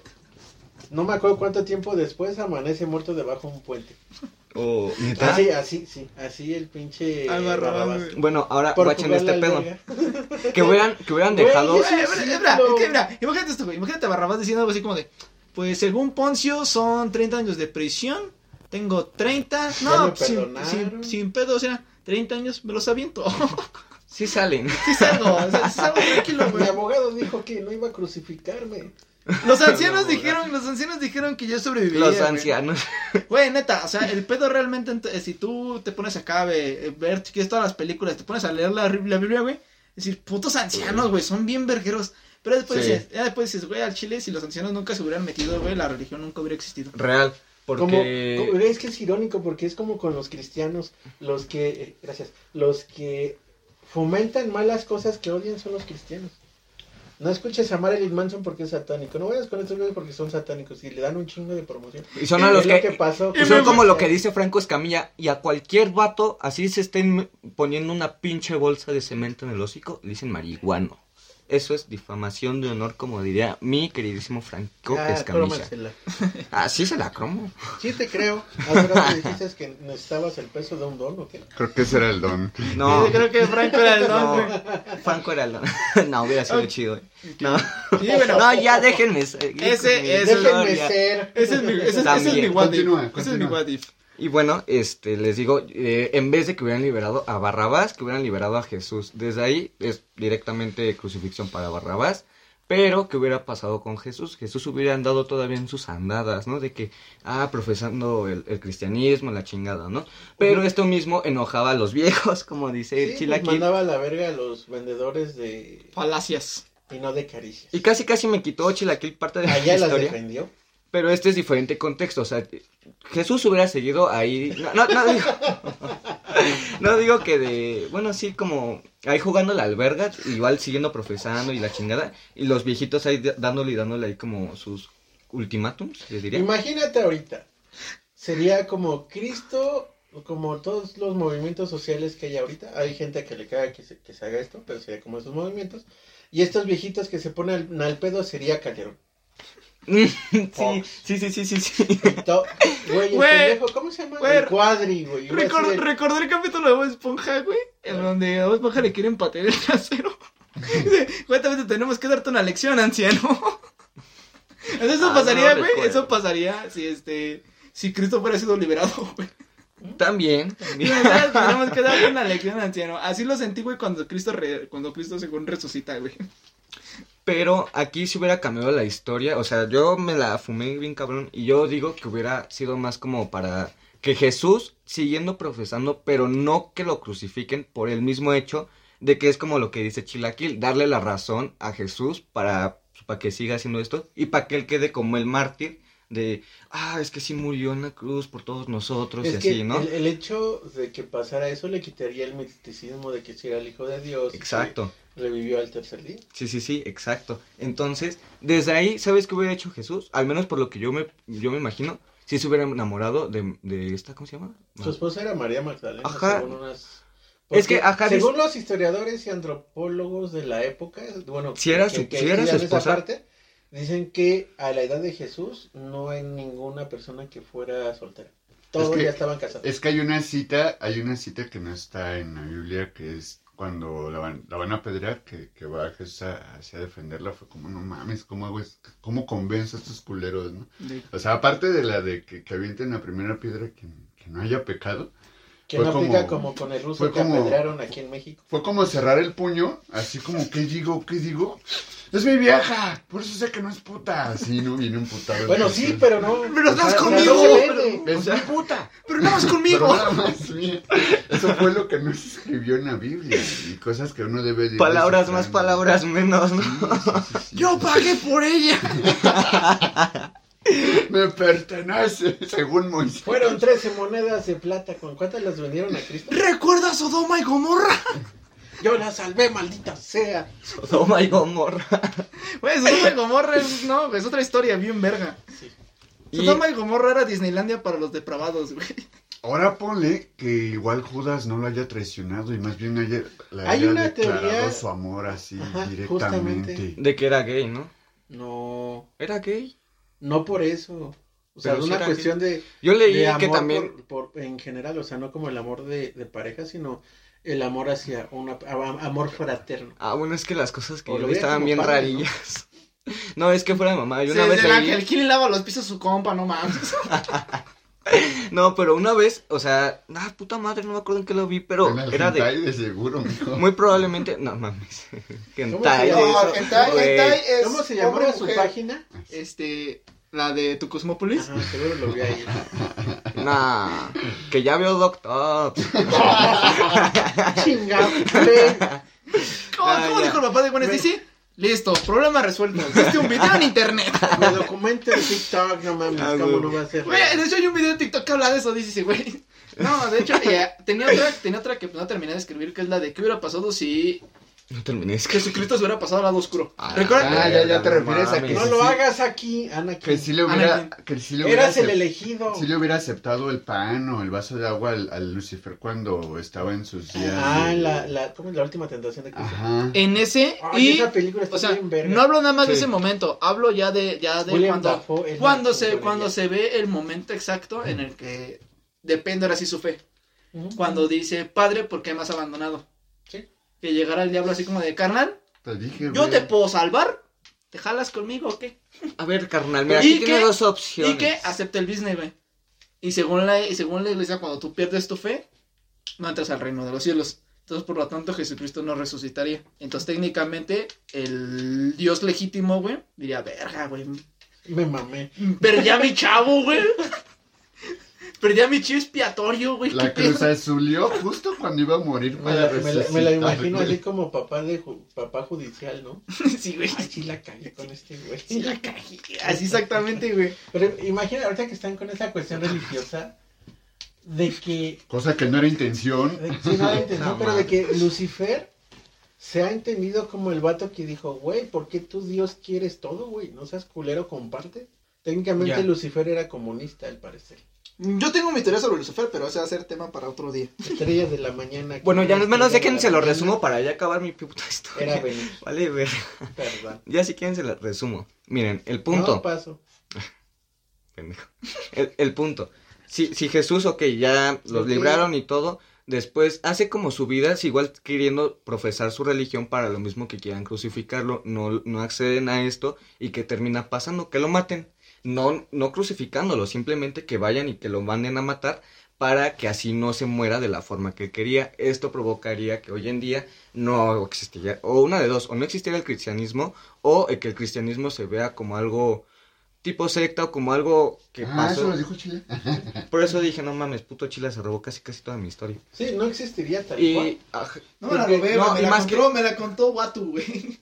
No me acuerdo cuánto tiempo después amanece muerto debajo de un puente. ¿Neta? Así, así, sí. Así el pinche. Al Barrabás, Barrabás. güey. Bueno, ahora Por guachen este pedo. *laughs* Que hubieran, que hubieran Güey, dejado. yo Eh, sí- mira, es que mira, imagínate esto, güey. Imagínate a Barrabás diciendo algo así como de... Pues según Poncio son 30 años de prisión. Tengo 30. Ya No, me sin, sin, sin pedo, o sea, 30 años me los aviento. *laughs* Sí salen. sí salgo, o sea, salgo tranquilo, Mi güey. abogado dijo que no iba a crucificarme. Los *laughs* ancianos No, dijeron, los ancianos dijeron que yo sobreviviría. Los güey. ancianos. Güey, neta, o sea, el pedo realmente, ent- eh, si tú te pones acá a ve- eh, ver, si quieres todas las películas, te pones a leer la, la Biblia, güey, es decir, putos ancianos, güey, son bien vergueros. Pero después Sí. dices, ya después dices, güey, al Chile, si los ancianos nunca se hubieran metido, güey, la religión nunca hubiera existido. Real. Como, Porque. como- es que es irónico porque es como con los cristianos, los que, eh, gracias, los que fomentan malas cosas que odian son los cristianos. No escuches a Marilyn Manson porque es satánico, no vayas con estos güeyes porque son satánicos y le dan un chingo de promoción. Y son a los lo que. pasó y son como lo que dice Franco Escamilla. Y a cualquier vato, así se estén poniendo una pinche bolsa de cemento en el hocico, le dicen marihuano. Eso es difamación de honor, como diría mi queridísimo Franco Ah, Escamilla. Así *laughs* se la cromo. Sí te creo. Hace rato *laughs* dijiste que necesitabas el peso de un don, ¿o qué? Creo que ese era el don. No. Yo creo que Franco era el don, No, güey. Franco era el *laughs* No, hubiera sido chido. eh. No. Sí, bueno, No, ya déjenme. Ese- ese- Déjenme ser. ese es mi, ese, es- ese es mi what if. Continúa, Ese es mi what if. Y bueno, este, les digo, eh, en vez de que hubieran liberado a Barrabás, que hubieran liberado a Jesús. Desde ahí es directamente crucifixión para Barrabás. Pero, ¿qué hubiera pasado con Jesús? Jesús hubiera andado todavía en sus andadas, ¿no? De que, ah, profesando el, el cristianismo, la chingada, ¿no? Pero esto mismo enojaba a los viejos, como dice Sí, el pues Chilaquil. mandaba a la verga a los vendedores de... Falacias. y no de caricias. Y casi casi me quitó Chilaquil parte de la Allá las historia. defendió. Pero este es diferente contexto, o sea, Jesús hubiera seguido ahí, *laughs* no, digo, que de, bueno, sí, como ahí jugando la alberga, igual siguiendo profesando y la chingada, y los viejitos ahí dándole y dándole ahí como sus ultimátums, les diría. Imagínate ahorita. Sería como Cristo, como todos los movimientos sociales que hay ahorita. Hay gente que le caga que se, que se haga esto, pero sería como esos movimientos. Y estos viejitos que se ponen al pedo sería Calderón. *laughs* sí, sí, sí, sí, sí, sí. Güey, el pendejo, ¿cómo se llama? El cuadri, güey. Recordé el capítulo de Bob Esponja, güey, en donde a Bob Esponja le quieren patear el trasero. *laughs* Güey, también te tenemos que darte una lección, anciano. *laughs* Eso Ah, pasaría, güey, eso pasaría si este, si Cristo fuera sido liberado, güey. También, también. tenemos que darle una lección, anciano. Así lo sentí, güey, cuando Cristo, re- cuando Cristo según resucita, güey. Pero aquí sí hubiera cambiado la historia. O sea, yo me la fumé bien cabrón. Y yo digo que hubiera sido más como para que Jesús siguiendo profesando, pero no que lo crucifiquen por el mismo hecho de que es como lo que dice Chilaquil, darle la razón a Jesús para, para que siga haciendo esto y para que él quede como el mártir de, ah, es que sí murió en la cruz por todos nosotros y que así, ¿no? el, el hecho de que pasara eso le quitaría el misticismo de que si era el hijo de Dios. que Exacto. Revivió al tercer día. Sí, sí, sí, exacto. Entonces, desde ahí, ¿sabes qué hubiera hecho Jesús? Al menos por lo que yo me, yo me imagino, si se hubiera enamorado de, de esta, ¿cómo se llama? Su esposa era María Magdalena. Ajá. Según unas... Es que, ajá, Según los historiadores y antropólogos de la época, bueno, Si era su- si era su esposa. parte, dicen que a la edad de Jesús no hay ninguna persona que fuera soltera. Todos que- ya estaban casados. Es que hay una cita, hay una cita que no está en la Biblia, que es cuando la van, la van a apedrear, que, que va Jesús a- hacia defenderla, fue como, no mames, ¿cómo hago es- ¿Cómo convenzo a estos culeros, no? O sea, aparte de la de que, que avienten la primera piedra que, que no haya pecado, que fue no como- aplica como con el ruso fue que como- apedrearon aquí en México. fue como cerrar el puño, así como, ¿qué digo? ¿Qué digo? Es mi vieja, por eso sé que no es puta. Así, ¿no? Viene un putado. Bueno, sí, pero no. Pero o sea, estás o sea, conmigo, pero-. Es mi puta. Pero nada más Pero conmigo. nada más. Eso fue lo que no se escribió en la Biblia. Y cosas que uno debe de ir Palabras más, palabras menos, ¿no? Sí, sí, sí, sí. Yo pagué por ella. *laughs* Me pertenece, según Moisés. Fueron 13 monedas de plata. ¿Con cuántas las vendieron a Cristo? ¿Recuerdas Sodoma y Gomorra? Yo la salvé, maldita sea. Sodoma y Gomorra. Güey, Sodoma y Gomorra es, no, es otra historia bien verga. Sí. Y- Sodoma y Gomorra era Disneylandia para los depravados, güey. Ahora ponle que igual Judas no lo haya traicionado y más bien haya, le Hay haya una declarado teoría- su amor así Ajá, directamente. justamente. De que era gay, ¿no? No, ¿Era gay? no por eso. O sea, sí una cuestión de, Yo leí de que también... por, por- en general, o sea, no como el amor de, de pareja, sino el amor hacia una a- amor fraterno. Ah, bueno, es que las cosas que O yo lo vi estaban bien padre, ¿no? rarillas. *laughs* ¿no? es que fuera de mamá. Yo Sí, una vez el leí- ángel, ¿quién le lava los pisos a su compa? No mames. *laughs* No, pero una vez, o sea, ah, puta madre, no me acuerdo en qué lo vi, pero En el era de... de seguro, mijo. Muy probablemente... No, mames. *laughs* ¿Cómo Hentai de es ¿Cómo se llamaba su página? Este, la de tu Cosmópolis. Ajá, seguro lo vi ahí. Nah, que ya veo Doctor. *laughs* Chingado. play. ¿Cómo, Ah, cómo ya. dijo el papá de Gwen Stacy? Listo, problema resuelto. Hiciste un video en internet. *laughs* Me documento en TikTok, no mames, Ah, ¿cómo güey. no va a ser? Güey, de hecho hay un video de TikTok que habla de eso, dice ese güey. No, de hecho, tenía otra, tenía otra que no terminé de escribir, que es la de qué hubiera pasado si No terminé, es que... Jesucristo se hubiera pasado al lado oscuro. Ah, ¿Recuerdan? Ah, ya, ya te No refieres a que. No sí, lo hagas aquí, Ana. Que sí le hubiera, Anakin. que sí le hubiera, Eras el elegido. sí le hubiera aceptado el pan o el vaso de agua al, al Lucifer cuando estaba en sus días. Ah, de- la, la, ¿cómo es la última tentación de Cristo? Ajá. En ese Ay, y esa película está o sea, bien verga. no hablo nada más de ese momento, hablo ya de ya de William cuando Dafoe cuando se cuando se ve el momento exacto en el que depende ahora sí su fe. Cuando dice, "Padre, ¿por qué me has abandonado?" Que llegará el diablo así como de, "Carnal, Te dije, yo güey. te puedo salvar." ¿Te jalas conmigo o qué? A ver, carnal, mira, ¿Y aquí tiene dos opciones. Y que acepta el business, güey. Y según la, y según la iglesia, cuando tú pierdes tu fe, no entras al reino de los cielos. Entonces, por lo tanto, Jesucristo no resucitaría. Entonces, técnicamente, el Dios legítimo, güey, diría, verga, güey. Me mamé. Perdí a mi chavo, güey. *laughs* Perdí a mi chivo expiatorio, güey. La cruz azulió justo cuando iba a morir Me para la, me la- me la imagino así como papá de ju- papá judicial, ¿no? *laughs* Sí, güey. Ay, sí la cagué con este güey. Sí, la cagué. Así exactamente, güey. Pero imagina ahorita que están con esa cuestión religiosa de que Cosa que no era intención. de, sí, no hay *laughs* intención, No, pero de que Lucifer se ha entendido como el vato que dijo, güey, ¿por qué tú Dios quieres todo, güey? No seas culero, comparte. Técnicamente Ya. Lucifer era comunista, al parecer. Yo tengo mi teoría sobre Lucifer, pero ese va a ser tema para otro día. Estrellas de la mañana. Bueno, ya al menos la se lo resumo para ya acabar mi puta historia. Era Venus, *laughs* Vale, ver. perdón. Ya si quieren se lo resumo. Miren, el punto. No, paso. *laughs* pendejo. El, el punto. Si, si Jesús, ok, ya los libraron y todo, después hace como su vida, es igual queriendo profesar su religión para lo mismo que quieran crucificarlo, no, no acceden a esto y que termina pasando, que lo maten. No, no crucificándolo, simplemente que vayan y que lo manden a matar para que así no se muera de la forma que quería. Esto provocaría que hoy en día no existiría, o una de dos, o no existiera el cristianismo, o eh, que el cristianismo se vea como algo tipo secta o como algo que Ah, pasó. eso lo dijo Chile. *laughs* Por eso dije, no mames, puto Chile se robó casi casi toda mi historia. Sí, no existiría tal cual. Y aj- No me la porque- robé, no, me la más que- contó, me la contó Watu, güey.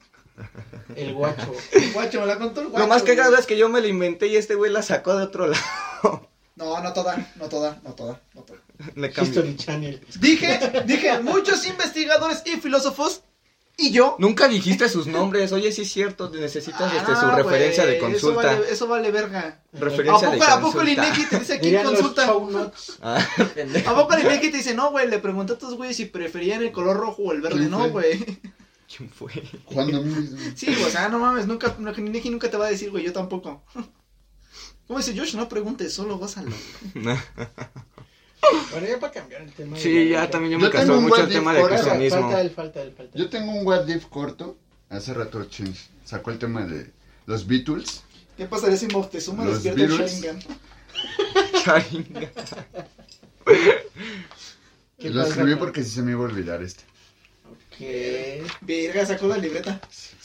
El guacho. Guacho, me la contó el guacho. Lo más güey. cagado es que yo me la inventé y este güey la sacó de otro lado. No, no toda, no toda, no toda, no toda. Le. History Channel. Dije, dije, muchos investigadores y filósofos y yo. Nunca dijiste sus nombres. Oye, sí es cierto, necesitas este, su Ah, referencia güey, de consulta. Eso vale, eso vale verga. ¿A Referencia de poco, ¿A poco el. INEGI te dice *laughs* aquí consulta? Ah. ¿A poco el INEGI te dice, no, güey, le pregunté a tus güeyes si preferían el color rojo o el verde? ¿Quién No, güey. ¿Quién fue? Cuando *laughs* mismo. Sí, o sea, no mames, nunca, INEGI nunca te va a decir, güey, yo tampoco. ¿Cómo dice Josh? No preguntes, solo gózalo. *laughs* Bueno, ya para cambiar el tema. de Sí, ya también yo Yo me un mucho el tema del Falta, cristianismo. falta el, falta el, falta el. Yo tengo un what if corto. Hace rato Change sacó el tema de los Beatles. ¿Qué pasaría si Moctezuma Los despierta el Beatles. Sharingan? *laughs* Charinga. ¿Qué Lo escribí porque sí se me iba a olvidar este. ¿Qué? Verga, sacó la libreta.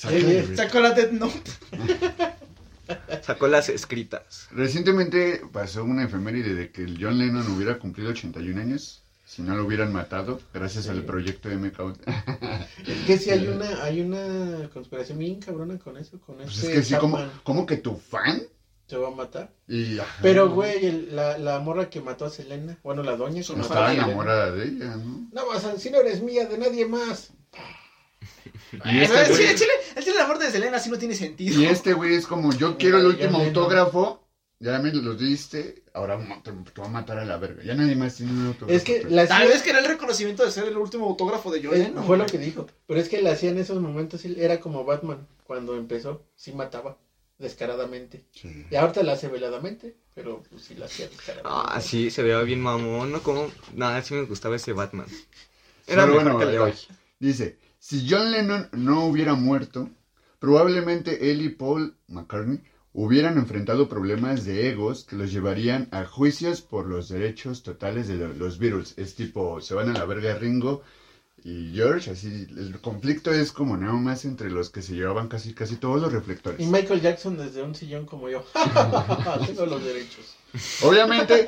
El sí. libreto. Sacó la Death Note. *laughs* Sacó las escritas. Recientemente pasó una efeméride de que el John Lennon hubiera cumplido 81 años si no lo hubieran matado gracias al proyecto MK. *laughs* Es que sí hay una, hay una conspiración bien cabrona con eso, con Pues este es que sí, como, que tu fan Se va a matar. y ajá, Pero, güey, el- la, la morra que mató a Selena, bueno, la doña que mató estaba a enamorada de ella, ¿no? No, vas a, si no eres mía, de nadie más. *laughs* Y este el chile, güey- el chile, el chile, la muerte de Selena sí no tiene sentido. y este güey es como, yo quiero el último autógrafo, ya me lo diste, ahora te, te voy a matar a la verga. Ya nadie más tiene un autógrafo. Es que la Tal vez que era el reconocimiento de ser el último autógrafo de John es- Lennon. fue lo que dijo. Pero es que la hacía en esos momentos, era como Batman cuando empezó. Sí mataba descaradamente. Sí. Y ahorita la hace veladamente, pero pues, sí la hacía descaradamente. Ah, sí, se veía bien mamón, ¿no? Como... Nada, sí me gustaba ese Batman. Era Pero mejor bueno, que el de va. hoy. Dice, si John Lennon no hubiera muerto, probablemente él y Paul McCartney hubieran enfrentado problemas de egos que los llevarían a juicios por los derechos totales de lo- los Beatles. Es tipo, se van a la verga Ringo y George, así, el conflicto es como nada más entre los que se llevaban casi casi todos los reflectores. Y Michael Jackson desde un sillón como yo. *laughs* Tengo los derechos. Obviamente,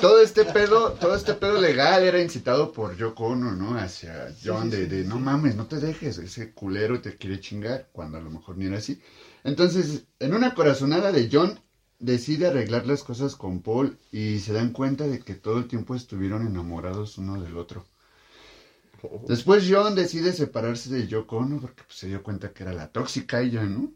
todo este pedo, todo este pedo legal era incitado por Yoko Ono, ¿no? Hacia John sí, de, sí, de sí, no mames, no te dejes, ese culero te quiere chingar, cuando a lo mejor ni era así. Entonces, en una corazonada de John, decide arreglar las cosas con Paul y se dan cuenta de que todo el tiempo estuvieron enamorados uno del otro. Después John decide separarse de Yoko Ono porque pues, se dio cuenta que era la tóxica ella, ¿no?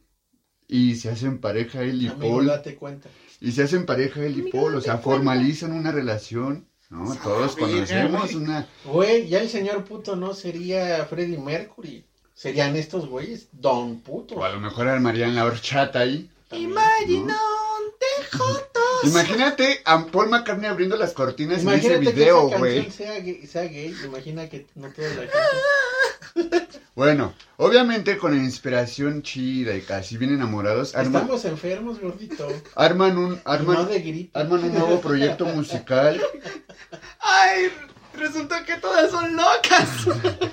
Y se hacen pareja él y Amigo, Paul. date cuenta. Y se hacen pareja él y Paul, o sea, formalizan una relación, ¿no? Todos conocemos güey. una... Güey, ya el señor puto no sería Freddie Mercury. Serían estos güeyes Don Puto. O a lo mejor armarían la horchata ahí. Imagine ¿no? on the. Imagínate a Paul McCartney abriendo las cortinas en ese video, güey. canción sea gay, sea gay. Imagina que no toda la gente. *laughs* Bueno, obviamente con la inspiración chida y casi bien enamorados, arman, Estamos enfermos, gordito. arman un... no Arman, de arman un nuevo proyecto musical. Ay, resultó que todas son locas. *laughs*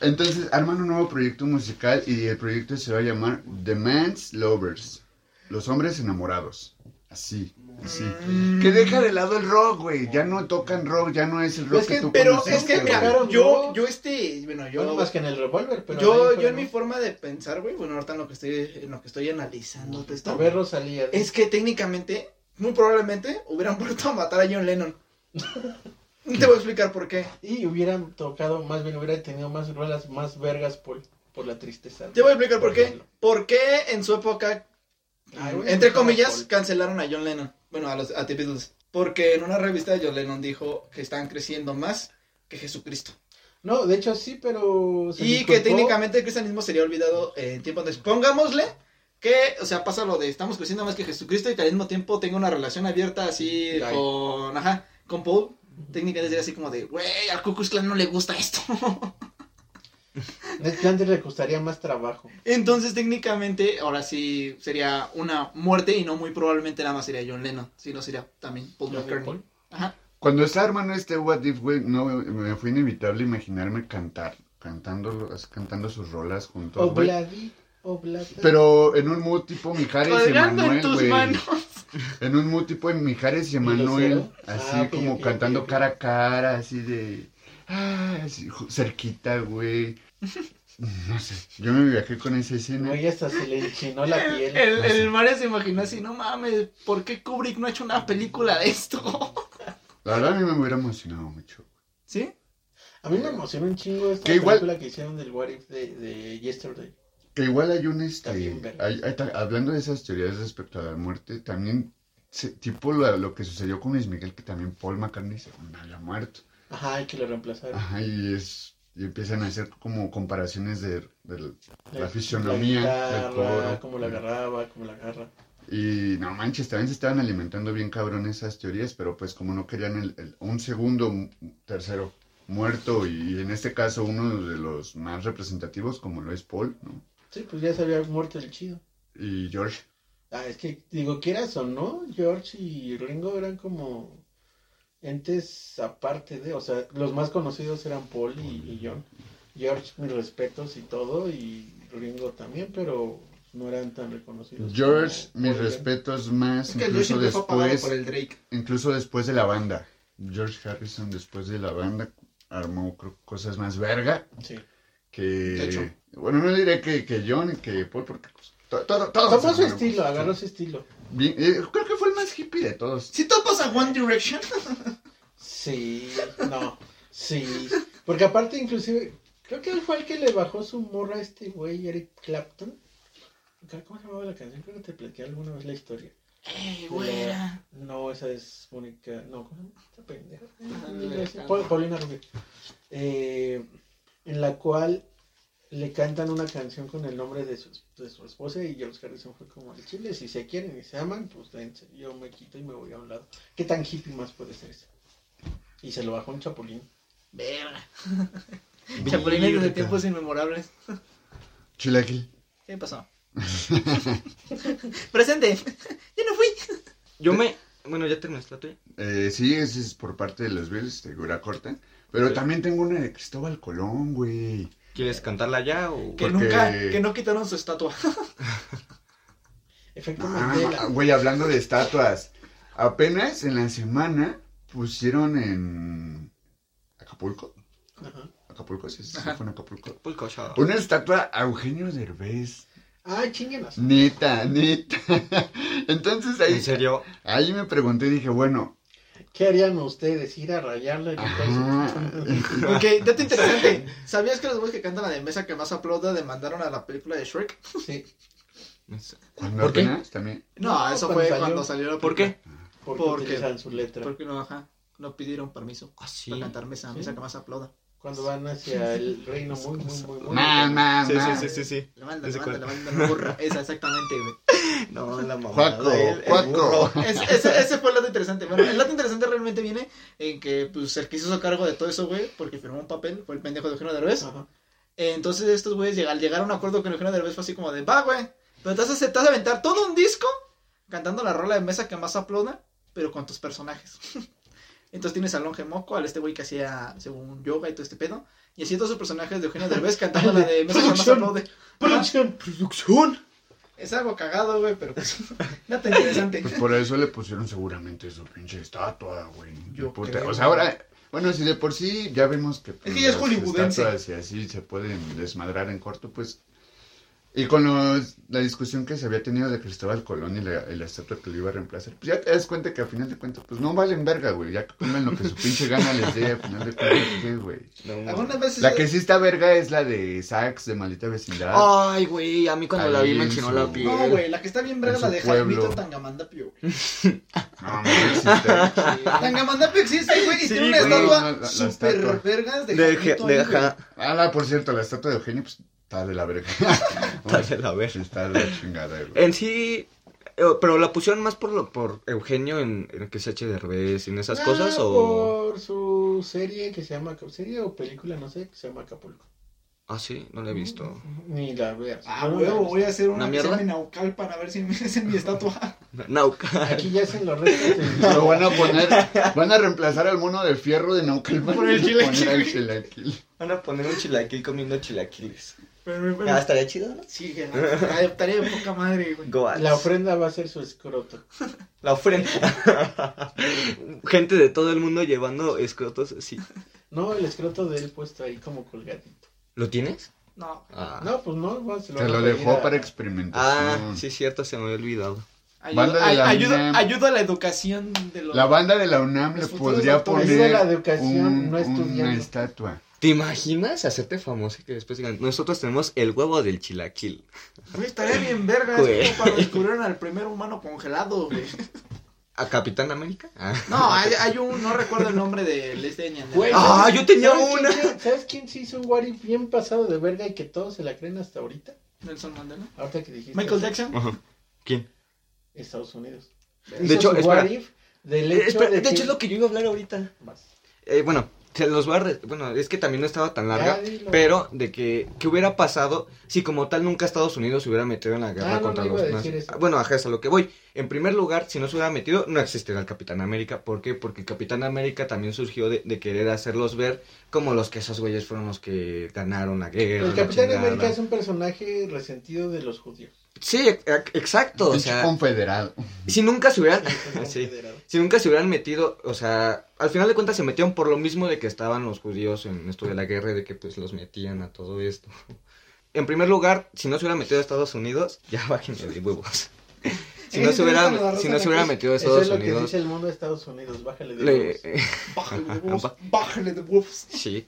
Entonces arman un nuevo proyecto musical y el proyecto se va a llamar The Man's Lovers. Los hombres enamorados. Así, así. Que deja de lado el rock, güey. Ya no tocan rock, ya no es el rock Es que, que- tú Pero conociste, es que güey. yo, yo este, bueno, yo, Bueno, más que en el revólver, pero. yo, yo en mi forma de pensar, güey, bueno, ahorita en lo que estoy, en lo que estoy analizando A ver, Rosalía. es que técnicamente, muy probablemente, hubieran *laughs* vuelto a matar a John Lennon. *laughs* Te voy a explicar por qué. Y hubieran tocado, más bien hubiera tenido más rolas, más vergas por, por la tristeza. Te voy a explicar por qué. ejemplo. ¿Por qué en su época, Ay, entre comillas, Paul. cancelaron a John Lennon? Bueno, a los a The Beatles. Porque en una revista John Lennon dijo que estaban creciendo más que Jesucristo. No, de hecho sí, pero. se Y que técnicamente el cristianismo sería olvidado en tiempo antes. Pongámosle Que, o sea, pasa lo de estamos creciendo más que Jesucristo y que al mismo tiempo tenga una relación abierta así con, ajá, con Paul. Técnicamente sería así como de, güey, al Ku Klux Klan no le gusta esto. *laughs* *laughs* Ned Flanders le costaría más trabajo. Entonces, técnicamente, ahora sí sería una muerte y no muy probablemente nada más sería John Lennon, sino sería también Paul McCartney. Paul. Ajá. Cuando estaba armando este What If, güey, no, me fue inevitable imaginarme cantar, cantando, cantando sus rolas juntos. Obladi, oblada. Pero en un mood tipo Mijares y Colgando en tus manos. En un mood tipo de Mijares y Emanuel, Lucero? así Ah, como cantando cara a cara, así de... Ah, cerquita, güey. No sé, yo me viajé con esa escena. Güey, hasta se le enchinó la El, piel. el, el Mario se imaginó así, no mames, ¿por qué Kubrick no ha hecho una película de esto? La verdad a mí me hubiera emocionado mucho. ¿Sí? A mí me emociona un chingo esta Que igual- película que hicieron del What If de, de Yesterday. Que igual hay un este, bien, verga. hay- hay ta- hablando de esas teorías respecto a la muerte, también se- tipo lo, lo que sucedió con Luis Miguel, que también Paul McCartney se había muerto. Ajá, hay que lo reemplazaron. Ajá, y es y empiezan a hacer como comparaciones de, de la La- fisionomía la del guitarra, toro. cómo la agarraba, cómo la agarra. Y no manches, también se estaban alimentando bien cabrón esas teorías, pero pues como no querían el, el- un segundo, un tercero muerto y en este caso uno de los más representativos como lo es Paul, ¿no? Sí, pues ya se había muerto el chido. Y George. Ah, es que, digo, quieras o no, George y Ringo eran como entes aparte de, o sea, los más conocidos eran Paul y, y John. George, mis respetos y todo, y Ringo también, pero no eran tan reconocidos. George, como mis respetos más, Es incluso después, por el Drake. incluso después de la banda. George Harrison después de la banda armó creo, cosas más verga Sí. que... De hecho. Bueno, no diré que, que John y que Paul porque pues, to- todo, todos Tomó su estilo, agarró su estilo. Bien, eh, creo que más hippie de todos. Si topas a One Direction, *laughs* Sí, no, sí. Porque aparte, inclusive, creo que él fue el que le bajó su morra a este güey, Eric Clapton. ¿Cómo se llamaba la canción? Creo que te platicé alguna vez la historia. ¡Ey, De güera! la- No, esa es Mónica. No, ¿cómo se pendeja. Paul- Paulina Rubio. Eh, en la cual le cantan una canción con el nombre de su, de su esposa y George Harrison fue como el chile. Si se quieren y se aman, pues dense. Yo me quito y me voy a un lado. ¿Qué tan hippie más puede ser eso? Y se lo bajó un chapulín. Verga. Chapulines de tiempos inmemorables. Chilaquil. ¿Qué pasó? *laughs* Presente. Yo no fui. Yo me... Bueno, ya terminaste la tuya. Eh, sí, ese es por parte de los Bills, de Gura Corta. Pero Sí. también tengo una de Cristóbal Colón, güey. ¿Quieres cantarla ya o...? Que Porque- nunca, que no quitaron su estatua. *laughs* Efecto Ah, Mandela. güey, hablando de estatuas. Apenas en la semana pusieron en Acapulco. Ajá. Acapulco, sí, sí, fue en Acapulco. Pulco show. Una estatua a Eugenio Derbez. Ay, chinguenas. Neta, neta. *laughs* Entonces ahí, ¿En serio? ahí me pregunté y dije, bueno, ¿Qué harían ustedes? ¿Ir a rayarle. Ok, dato interesante. ¿Sabías que los güeyes que cantan la de mesa que más aplauda demandaron a la película de Shrek? Sí. ¿Por qué? también. No, No, eso cuando fue salió. cuando salió la ¿Por película. qué? Porque, Porque- utilizan su letra. Porque no, ajá. No pidieron permiso Ah, sí. para cantar mesa, Sí. mesa que más aplauda. Cuando van hacia el reino muy, muy, muy, muy. Man, man, Sí, man. sí, sí, sí, sí. La banda, la banda, la banda, la burra. Esa, exactamente, güey. No, la mamá. Juaco, Juaco. Es- ese, ese fue el dato interesante. Bueno, el dato interesante realmente viene en que, pues, el que hizo cargo de todo eso, güey, porque firmó un papel, fue el pendejo de Eugenio Derbez. Ajá. Entonces estos güeyes al llegar a un acuerdo con Eugenio Derbez fue así como de, va, güey, pero te vas, a, te vas a aventar todo un disco cantando la rola de mesa que más aplauda, pero con tus personajes. *laughs* Entonces tienes al Longe Moco, al este güey que hacía, según yoga y todo este pedo, y así todos sus personajes de Eugenio Derbez cantando la de *laughs* mesa más Producción. aplaude. Producción. ¡Producción! Es algo cagado, güey, pero pues, *laughs* nada interesante. Pues por eso le pusieron seguramente su pinche estatua, güey. Yo Puta, creo. O sea, ahora, bueno, si de por sí ya vemos que pues, Es que ya es hollywoodense. y así se pueden desmadrar en corto, pues. Y con los- la discusión que se había tenido de Cristóbal Colón y la, y la estatua que lo iba a reemplazar, pues ya te das cuenta que al final de cuentas, pues no valen verga, güey. Ya que pongan lo que su pinche gana les dé, al final de cuentas, ¿qué, güey? Veces... La que sí está verga es la de Sax de Maldita Vecindad. Ay, güey, a mí cuando la vi me en enchinó su- la piel. No, güey, la que está bien verga es la de. Jaimito Tangamandapio, güey. No, no existe. Tangamandapio existe, güey, y Sí, tiene una estatua No, la- la súper estatua. vergas de De, Jaimito de, ajá. Ah, no, por cierto, la estatua de Eugenio, pues Está de la verga. *laughs* Está de la verga. Está de la chingada, güey. En sí, eh, pero la pusieron más por lo, por Eugenio en, en que se eche de revés y en esas Ah, cosas o Por su serie que se llama. ¿Serie o película? No sé, que se llama Acapulco. ah sí, no la he visto. Ni la veas. Ah, no huevo, voy a hacer ¿Una una, mierda? llame Naucalpan a ver si me hacen mi estatua. *laughs* Nauca. visto. Aquí ya hacen los restos. *laughs* Lo van a poner, van a reemplazar al mono de fierro de Naucalpan Por el chilaquil. Van a poner un chilaquil comiendo chilaquiles. Pero, pero- Ah, estaría chido, ¿no? sí, que estaría de poca madre, güey. La ofrenda va a ser su escroto. *laughs* La ofrenda. *laughs* Gente de todo el mundo llevando escrotos, sí. No, el escroto de él puesto ahí como colgadito. ¿Lo tienes? No, Ah, No, pues no, va, se lo Se lo dejó a- para Ah, experimentación. sí, cierto, se me había olvidado. Banda ayuda, de la ay- ayuda, UNAM. ayuda a la educación de los... La banda de la UNAM le podría poner la educación, un- no estudiando. una estatua. ¿Te imaginas hacerte famoso y que después digan, nosotros tenemos el huevo del chilaquil? Güey, estaría bien verga, Güey. es como para descubrir al primer humano congelado, güey. *laughs* ¿A Capitán América? Ah. No, hay, hay un, no recuerdo el nombre del este. Güey, Ah, ¿sabes- yo tenía ¿sabes una. quién- ¿Sabes quién se hizo un what if bien pasado de verga y que todos se la creen hasta ahorita? Nelson Mandela. Ahorita que dijiste. Michael eso. Jackson. Ajá. ¿Quién? Estados Unidos. De Hizo hecho, espera. what if del Eh, hecho espera, de, de hecho, que- es lo que yo iba a hablar ahorita. Eh, bueno, *laughs* se los voy a... re- Bueno, es que también no estaba tan larga, pero de que, ¿qué hubiera pasado si como tal nunca Estados Unidos se hubiera metido en la guerra Ah, contra no los a. Bueno, ajá, es a lo que voy. En primer lugar, si no se hubiera metido, no existiría el Capitán América. ¿Por qué? Porque el Capitán América también surgió de, de querer hacerlos ver como los que esos güeyes fueron los que ganaron la guerra. El la Capitán chingada. América es un personaje resentido de los judíos. Sí, e- exacto. O sea, confederado. si nunca se hubieran... Es *laughs* sí. confederado. *laughs* Si nunca se hubieran metido, o sea, al final de cuentas se metieron por lo mismo de que estaban los judíos en esto de la guerra y de que pues los metían a todo esto. *laughs* En primer lugar, si no se hubiera metido a Estados Unidos, ya bájenle de huevos. Si no se hubiera, si no se hubiera metido a Eso Estados es lo que Unidos, dice el mundo de Estados Unidos. Bájale de le- huevos. Bájale de huevos, bájale de huevos. sí.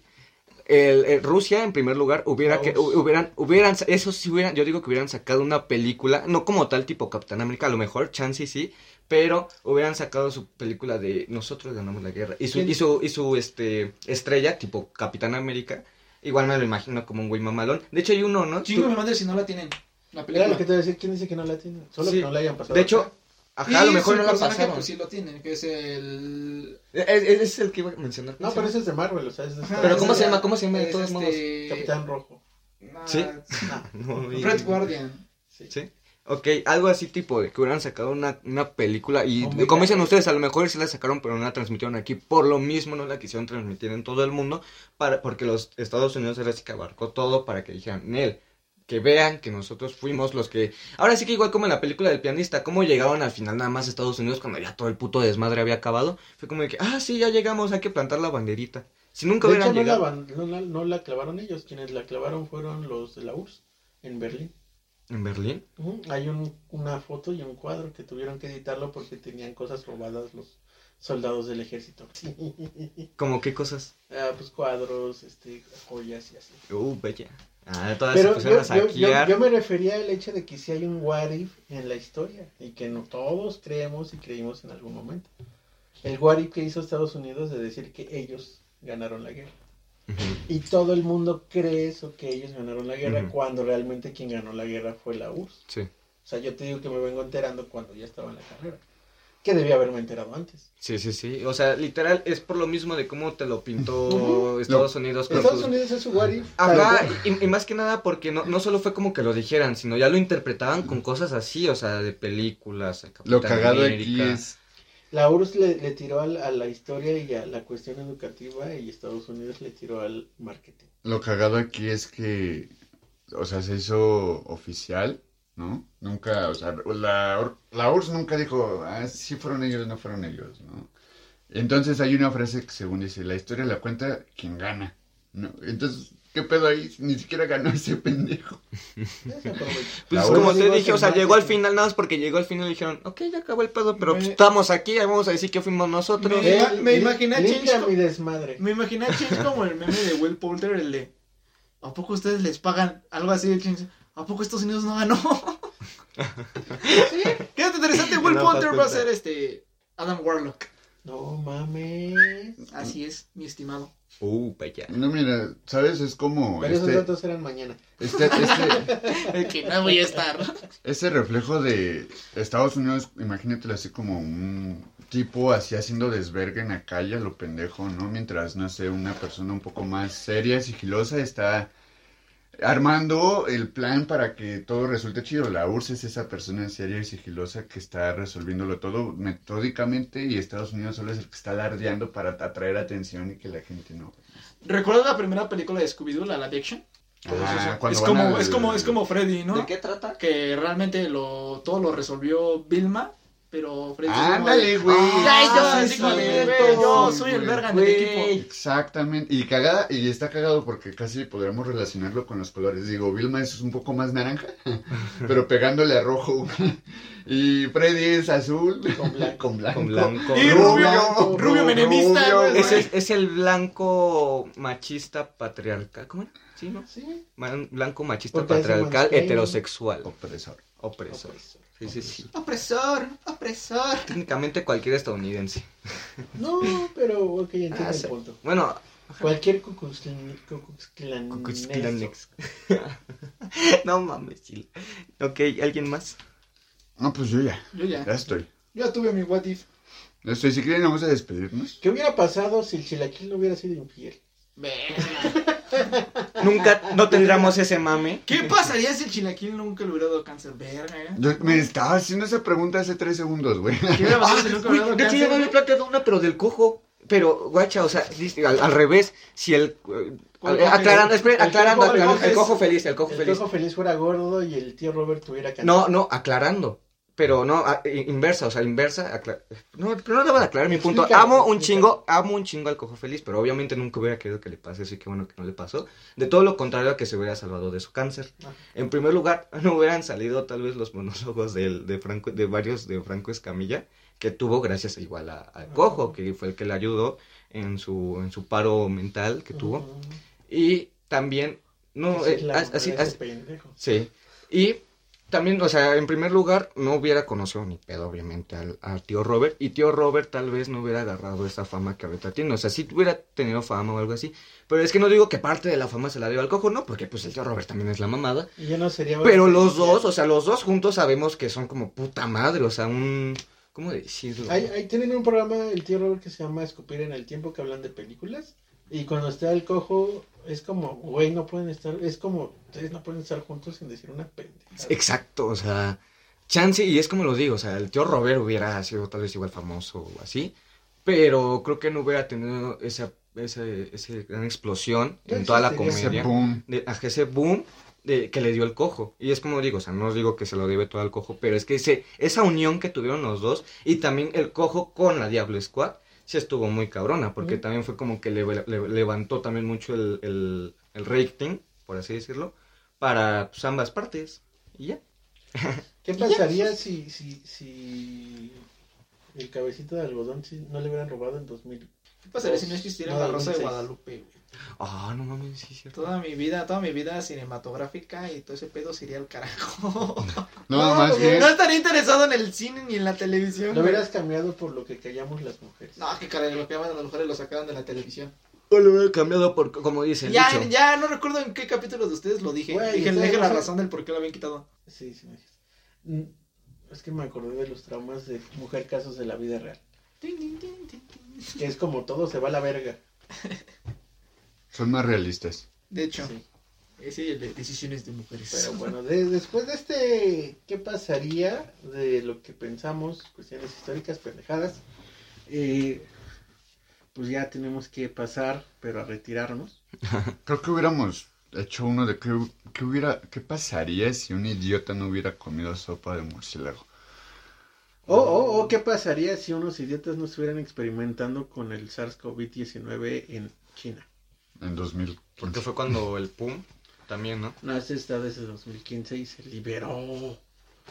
El, el Rusia, en primer lugar, hubiera que, hubieran, hubieran, eso sí hubieran, yo digo que hubieran sacado una película, no como tal tipo Capitán América, a lo mejor, chance sí, pero hubieran sacado su película de nosotros ganamos la guerra y su, y su, y su este estrella tipo Capitán América, igual me lo imagino como un güey mamalón. De hecho hay uno, ¿no? Chingo mi madre si no la tienen. La Era película. lo que te voy a decir. ¿Quién dice que no la tiene? Solo Sí. que no la hayan pasado. de hecho, ajá, a lo mejor no la personaje, pasaron. Pues sí lo tienen, que es el. Es, es- es el que iba a mencionar. No, pero ese es de Marvel, o sea, es de Ajá, Pero es ¿cómo se llama? ¿Cómo se llama de es todos modos? este- Capitán Rojo. Ah, ¿Sí? *laughs* No, Red Guardian. Sí. Sí. Ok, algo así tipo de que hubieran sacado una, una película y como dicen ustedes, a lo mejor sí la sacaron pero no la transmitieron aquí, por lo mismo no la quisieron transmitir en todo el mundo, para, porque los Estados Unidos era así que abarcó todo para que dijeran, Nel, que vean que nosotros fuimos los que... Ahora sí que igual como en la película del pianista, cómo llegaron al final nada más a Estados Unidos cuando ya todo el puto desmadre había acabado, fue como de que, ah, sí, ya llegamos, hay que plantar la banderita. Si nunca De hubieran hecho, no la, no, la, no la clavaron ellos. Quienes la clavaron fueron los de la URSS en Berlín. ¿En Berlín? Hay un, una foto y un cuadro que tuvieron que editarlo porque tenían cosas robadas los soldados del ejército. *laughs* ¿Cómo qué cosas? Ah, pues cuadros, este, joyas y así. Uh, bella. Ah, todas Pero yo, yo, yo, me refería al hecho de que si hay un what if en la historia y que no todos creemos y creímos en algún momento. El what if que hizo Estados Unidos de decir que ellos ganaron la guerra. Y todo el mundo cree eso, que ellos ganaron la guerra, cuando realmente quien ganó la guerra fue la URSS. Sí. O sea, yo te digo que me vengo enterando cuando ya estaba en la carrera. Que debía haberme enterado antes. Sí, sí, sí. O sea, literal es por lo mismo de cómo te lo pintó. Estados Unidos con Estados Unidos es su if. Ajá, y, y más que nada porque no, no solo fue como que lo dijeran, sino ya lo interpretaban con cosas así, o sea, de películas. el Lo cagado aquí es La URSS le, le tiró al- a la historia y a la cuestión educativa y Estados Unidos le tiró al marketing. Lo cagado aquí es que, o sea, se hizo oficial, ¿no? Nunca, o sea, la, la URSS nunca dijo, ah, sí fueron ellos, no fueron ellos, ¿no? Entonces hay una frase que según dice, la historia la cuenta quien gana, ¿no? Entonces, ¿qué pedo ahí? Ni siquiera ganó ese pendejo. *laughs* Pues La como te dije, o sea, llegó al final nada más porque llegó al final y dijeron, ok, ya acabó el pedo, pero pues, estamos aquí, vamos a decir que fuimos nosotros. Me- me imaginé a limpia Change co- mi desmadre. Me imaginé a Change como el meme de Will Poulter, el de. ¿A poco ustedes les pagan algo así de Change? ¿A poco Estados Unidos no ganó? *laughs* sí, quédate interesante. Will No, Poulter va a ser este. Adam Warlock. No mames. Así es, mi estimado. Uh, vaya. No, mira, ¿sabes? Es como Pero esos este, datos eran mañana. este, este, *laughs* que no voy a estar. ese reflejo de Estados Unidos, imagínatelo así como un tipo así haciendo desvergue en la calle a lo pendejo, ¿no? Mientras, no sé, una persona un poco más seria, sigilosa, está armando el plan para que todo resulte chido. La URSS es esa persona seria y sigilosa que está resolviéndolo todo metódicamente y Estados Unidos solo es el que está alardeando para atraer atención y que la gente no... ¿Recuerdas la primera película de Scooby-Doo, la live action? Ah, Es como, es como, es como Freddy, ¿no? ¿De qué trata? Que realmente lo, todo lo resolvió Vilma, pero Freddy... Ándale, de, güey. Ay, yo, Ah, así sí, como de, cierto, "Güey, yo soy el verga en el equipo. Exactamente, y cagada, y está cagado porque casi podríamos relacionarlo con los colores. Digo, Vilma es un poco más naranja, *laughs* pero pegándole a rojo. Y Freddy es azul Con blanco. *laughs* con blanco. Con blanco. Y rubio, rubio menemista, rubio, es, es el blanco machista patriarcal. ¿Cómo era? Sí, ¿no? Sí. Man- Blanco machista Porque patriarcal heterosexual. Opresor. Opresor. Sí, sí, sí. Opresor, opresor. Técnicamente cualquier estadounidense. No, pero ok, entiendo Ah, el punto. Bueno, Cualquier. Cucuxclanex. *laughs* no mames, chile. Ok, ¿alguien más? No, pues yo ya, Yo ya. ya estoy. Yo ya tuve mi what if. Ya estoy. Si quieren, vamos a despedirnos. ¿Qué hubiera pasado si el chilaquil no hubiera sido infiel? Nunca, no tendríamos ese mame. ¿Qué pasaría si el chilaquil nunca le hubiera dado cáncer? Verga, ¿eh? Yo me estaba haciendo esa pregunta hace tres segundos, güey. ¿Qué hubiera pasado si nunca le hubiera dado De hecho, ya me había planteado una, pero del cojo. Pero, guacha, o sea, al, al revés, si el... eh, aclarando, espera, El aclarando, el aclarando, cojo el cojo feliz, el cojo El feliz. cojo feliz fuera gordo y el tío Robert tuviera cáncer. No, no, aclarando. Pero no, a- inversa, o sea, inversa. No, pero no debo de aclarar mi punto. Amo un chingo, amo un chingo al cojo feliz, pero obviamente nunca hubiera querido que le pase, así que bueno que no le pasó. De todo lo contrario a que se hubiera salvado de su cáncer. Ah. En primer lugar, *laughs* no hubieran salido tal vez los monólogos del- de, Franco, de varios de Franco Escamilla, que tuvo gracias igual a- al cojo, que fue el que le ayudó en su, en su paro mental que tuvo. Y también, no, eh, así, mujer de ese as- pendejo. Sí. Y también, o sea, en primer lugar, no hubiera conocido ni pedo, obviamente, al, al tío Robert. Y tío Robert tal vez no hubiera agarrado esa fama que ahorita tiene. O sea, sí hubiera tenido fama o algo así. Pero es que no digo que parte de la fama se la dio al cojo, no, porque pues el tío Robert también es la mamada. Y ya no sería. Pero los dos, o sea, los dos juntos sabemos que son como puta madre, o sea, un... ¿Cómo decirlo? Ahí, ahí tienen un programa, el tío Robert, que se llama Escupir en el Tiempo, que hablan de películas. Y cuando está el cojo, es como, güey, no pueden estar, es como, ustedes no pueden estar juntos sin decir una pendejada. Exacto, o sea, chance, y es como lo digo, o sea, el tío Robert hubiera sido tal vez igual famoso o así, pero creo que no hubiera tenido esa, esa, esa gran explosión en toda la existiría. Ese comedia, boom. de, a ese boom de, que le dio el cojo. Y es como digo, o sea, no os digo que se lo debe todo al cojo, pero es que ese, esa unión que tuvieron los dos, y también el cojo con la Diablo Squad, sí estuvo muy cabrona, porque también fue como que le, le- levantó también mucho el, el, el rating, por así decirlo, para pues, ambas partes. Y ya. *laughs* ¿Qué pasaría si, si, si el cabecito de algodón si no le hubieran robado en 2000? ¿Qué pasaría si no existiera No, la Rosa de 2006. Guadalupe, güey? Ah, no mames, sí, es cierto. Toda mi vida, toda mi vida cinematográfica y todo ese pedo sería el carajo. *laughs* No, más bien. No estaría interesado en el cine ni en la televisión. Lo hubieras cambiado por lo que callamos las mujeres. No, que caray, lo que llaman a las mujeres lo sacaban de la televisión. O lo hubiera cambiado por, como dice el Ya, dicho. ya, no recuerdo en qué capítulo de ustedes lo dije. Güey, dije, dije la razón del por qué lo habían quitado. Sí, sí me dijiste. Mm, Es que me acordé de los traumas de mujer casos de la vida real. Que es como todo se va a la verga. *laughs* Son más realistas. De hecho, Sí. ese es el de decisiones de mujeres. Pero *laughs* bueno, de- después de este, ¿qué pasaría de lo que pensamos, cuestiones históricas, pendejadas? Eh, pues ya tenemos que pasar, pero a retirarnos. *laughs* Creo que hubiéramos hecho uno de qué, qué hubiera, qué pasaría si un idiota no hubiera comido sopa de murciélago. O, o, o qué pasaría si unos idiotas no estuvieran experimentando con el SARS-CoV-19 en China. En 2000. Porque fue cuando el pum también, ¿no? No, este está desde 2015 y se liberó.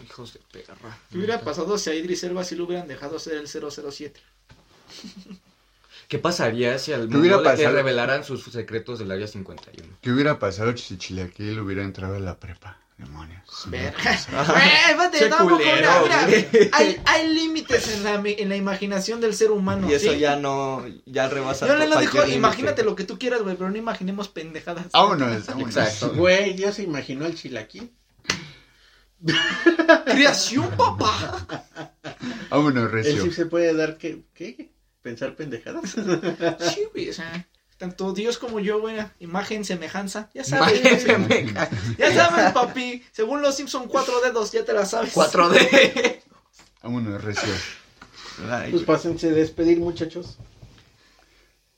Hijos de perra. ¿Qué hubiera pasado si a Idris Elba sí lo hubieran dejado hacer el 007? *laughs* ¿Qué pasaría si al ¿Qué mundo hubiera le- le pasado? revelaran sus secretos del área 51? ¿Qué hubiera pasado si Chilaquil hubiera entrado a la prepa? Demonios. Verga. *laughs* Espérate, tampoco, mira, mira, hay, hay límites en la, en la imaginación del ser humano. Y eso ¿sí? ya no, ya rebasa. Yo le lo dijo, límite. imagínate lo que tú quieras, güey, pero no imaginemos pendejadas. Vámonos, vámonos. Exacto. Güey, ya se imaginó el chilaquil. *laughs* Creación, papá. Vámonos, Él sí recio. se puede dar que, ¿qué? Pensar pendejadas. Sí, güey, o sea, tanto Dios como yo, güey, imagen, semejanza, ya sabes. *laughs* Ya sabes, papi. Según los Simpson, cuatro dedos, ya te la sabes. 4D. Vámonos, *laughs* recio. Ay, Pues pásense a despedir, muchachos.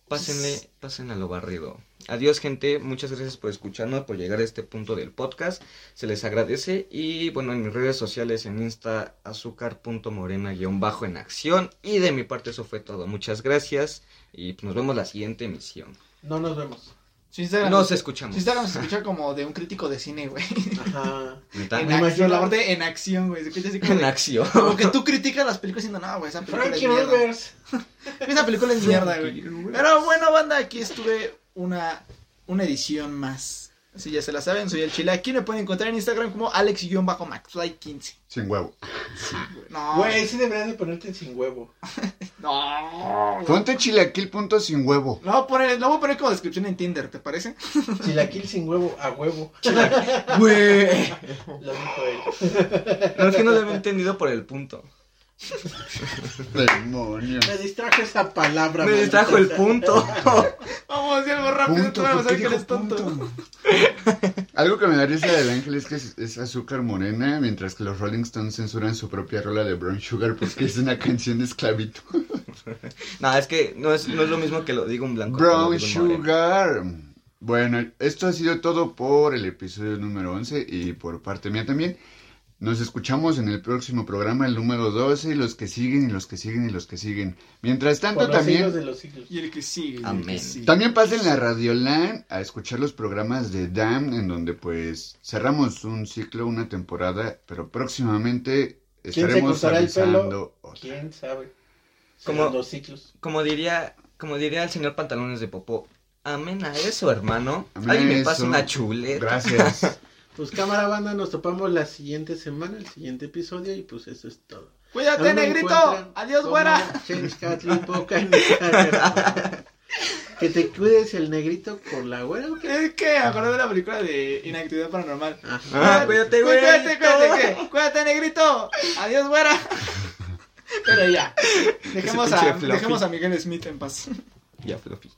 Pásenle, pásenle a lo barrido. Adiós, gente. Muchas gracias por escucharnos, por llegar a este punto del podcast. Se les agradece. Y bueno, en mis redes sociales, en Insta, azúcar.morena-bajo en acción. Y de mi parte, eso fue todo. Muchas gracias. Y pues, nos vemos la siguiente emisión. No nos vemos. Su Instagram, Nos su escuchamos. Instagram se escucha como de un crítico de cine, güey. Ajá. En acción, la parte en acción, güey. Se escucha así como, En de- acción. como que tú criticas las películas diciendo, no, güey, esa película es Frankie mierda. Rivers. *laughs* Esa película es mierda, güey. Pero bueno, banda, aquí estuve una, una edición más. Así ya se la saben, soy el Chile. Aquí me pueden encontrar en Instagram como Alex-McFly15. Sin huevo. No, Güey, sí deberías de ponerte sin huevo. *laughs* no. Ponte chilaquil punto sin huevo. Lo voy, a poner, lo voy a poner como descripción en Tinder, ¿te parece? *laughs* Chilaquil sin huevo, a huevo. Güey. *laughs* Lo dijo él. No, es que no lo había entendido por el punto. Demonios. Me distrajo esa palabra. Me distrajo el punto. *laughs* Vamos a decir algo rápido, Punto, tú vas a ¿por qué ver que eres tonto. *laughs* Algo que me da risa del ángel es que es, es azúcar morena, mientras que los Rolling Stones censuran su propia rola de Brown Sugar porque es una canción de esclavitud. *laughs* No, es que no es, no es lo mismo que lo diga un blanco. Brown. Sugar. Bueno, esto ha sido todo por el episodio número 11 y por parte mía también. Nos escuchamos en el próximo programa, el número 12, y los que siguen, y los que siguen, y los que siguen. Mientras tanto, Por los también... siglos de los siglos. Y el que sigue. el Amén. que sigue. También pasen la Radioland a escuchar los programas de DAM, en donde pues cerramos un ciclo, una temporada, pero próximamente ¿Quién se estaremos pelo? otra. ¿Quién sabe? Como- los ciclos. Como diría, como diría el señor Pantalones de Popó. Amén a eso, hermano. Amén a Alguien me pasa una chuleta. Gracias. *laughs* Pues cámara banda, nos topamos la siguiente semana, el siguiente episodio y pues eso es todo. Cuídate, negrito. Adiós, güera. Que te cuides el negrito por la güera. Es que acordé de la película de Inactividad Paranormal. Ajá. Ah, cuídate, güey. Cuídate, cuídate, ¿qué? cuídate, negrito. Adiós, güera. Pero ya. Dejemos a, dejemos a Miguel Smith en paz. Ya, Fluffy.